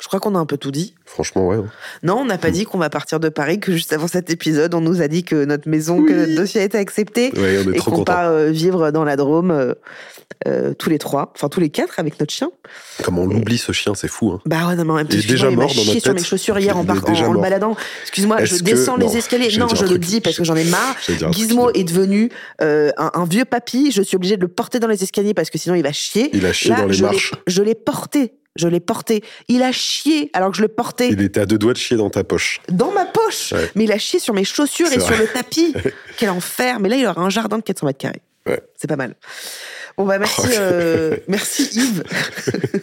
Je crois qu'on a un peu tout dit. Franchement, ouais. Non, on n'a pas dit qu'on va partir de Paris, que juste avant cet épisode, on nous a dit que notre maison, que notre dossier a été accepté. et qu'on part euh, vivre dans la Drôme euh, euh, tous les trois, enfin tous les quatre avec notre chien. Comment on l'oublie ce chien, c'est fou. Hein. Bah ouais, non, mais il est déjà mort dans notre sur mes chaussures hier en, en, le baladant. Excuse-moi, je descends les escaliers. Non, je le dis parce que j'en ai marre. Gizmo est devenu un, vieux papy. Je suis obligée de le porter dans les escaliers parce que sinon il va chier. Il a chié dans les marches. Je l'ai porté je l'ai porté. Il a chié alors que je le portais. Il était à deux doigts de chier dans ta poche. Dans ma poche Mais il a chié sur mes chaussures et sur le tapis. Quel enfer Mais là, il aura un jardin de 400 mètres carrés. C'est pas mal. Bon bah merci, euh, merci Yves,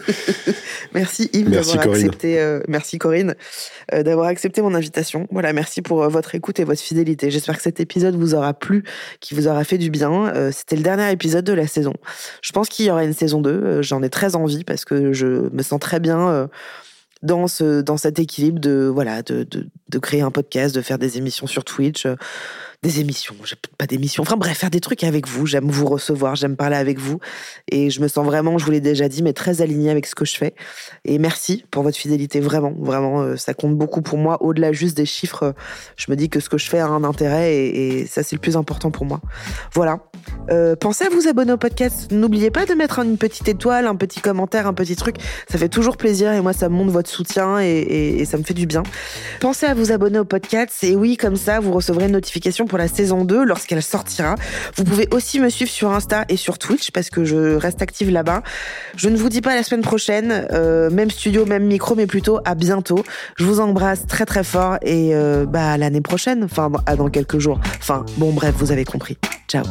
merci Yves d'avoir accepté, euh, merci Corinne euh, d'avoir accepté mon invitation. Voilà, merci pour votre écoute et votre fidélité. J'espère que cet épisode vous aura plu, qui vous aura fait du bien. C'était le dernier épisode de la saison. Je pense qu'il y aura une saison 2. J'en ai très envie parce que je me sens très bien dans ce dans cet équilibre de voilà de, de, de créer un podcast, de faire des émissions sur Twitch des émissions, pas d'émissions, enfin bref, faire des trucs avec vous. J'aime vous recevoir, j'aime parler avec vous. Et je me sens vraiment, je vous l'ai déjà dit, mais très alignée avec ce que je fais. Et merci pour votre fidélité, vraiment, vraiment, euh, ça compte beaucoup pour moi. Au-delà juste des chiffres, je me dis que ce que je fais a un intérêt et, ça, c'est le plus important pour moi. Voilà. Euh, pensez à vous abonner au podcast. N'oubliez pas de mettre une petite étoile, un petit commentaire, un petit truc. Ça fait toujours plaisir et moi, ça me montre votre soutien et, ça me fait du bien. Pensez à vous abonner au podcast et oui, comme ça, vous recevrez une notification la saison 2 lorsqu'elle sortira. Vous pouvez aussi me suivre sur Insta et sur Twitch parce que je reste active là-bas. Je ne vous dis pas la semaine prochaine, euh, même studio, même micro, mais plutôt à bientôt. Je vous embrasse très très fort et euh, bah l'année prochaine, enfin dans quelques jours. Enfin bon bref, vous avez compris. Ciao.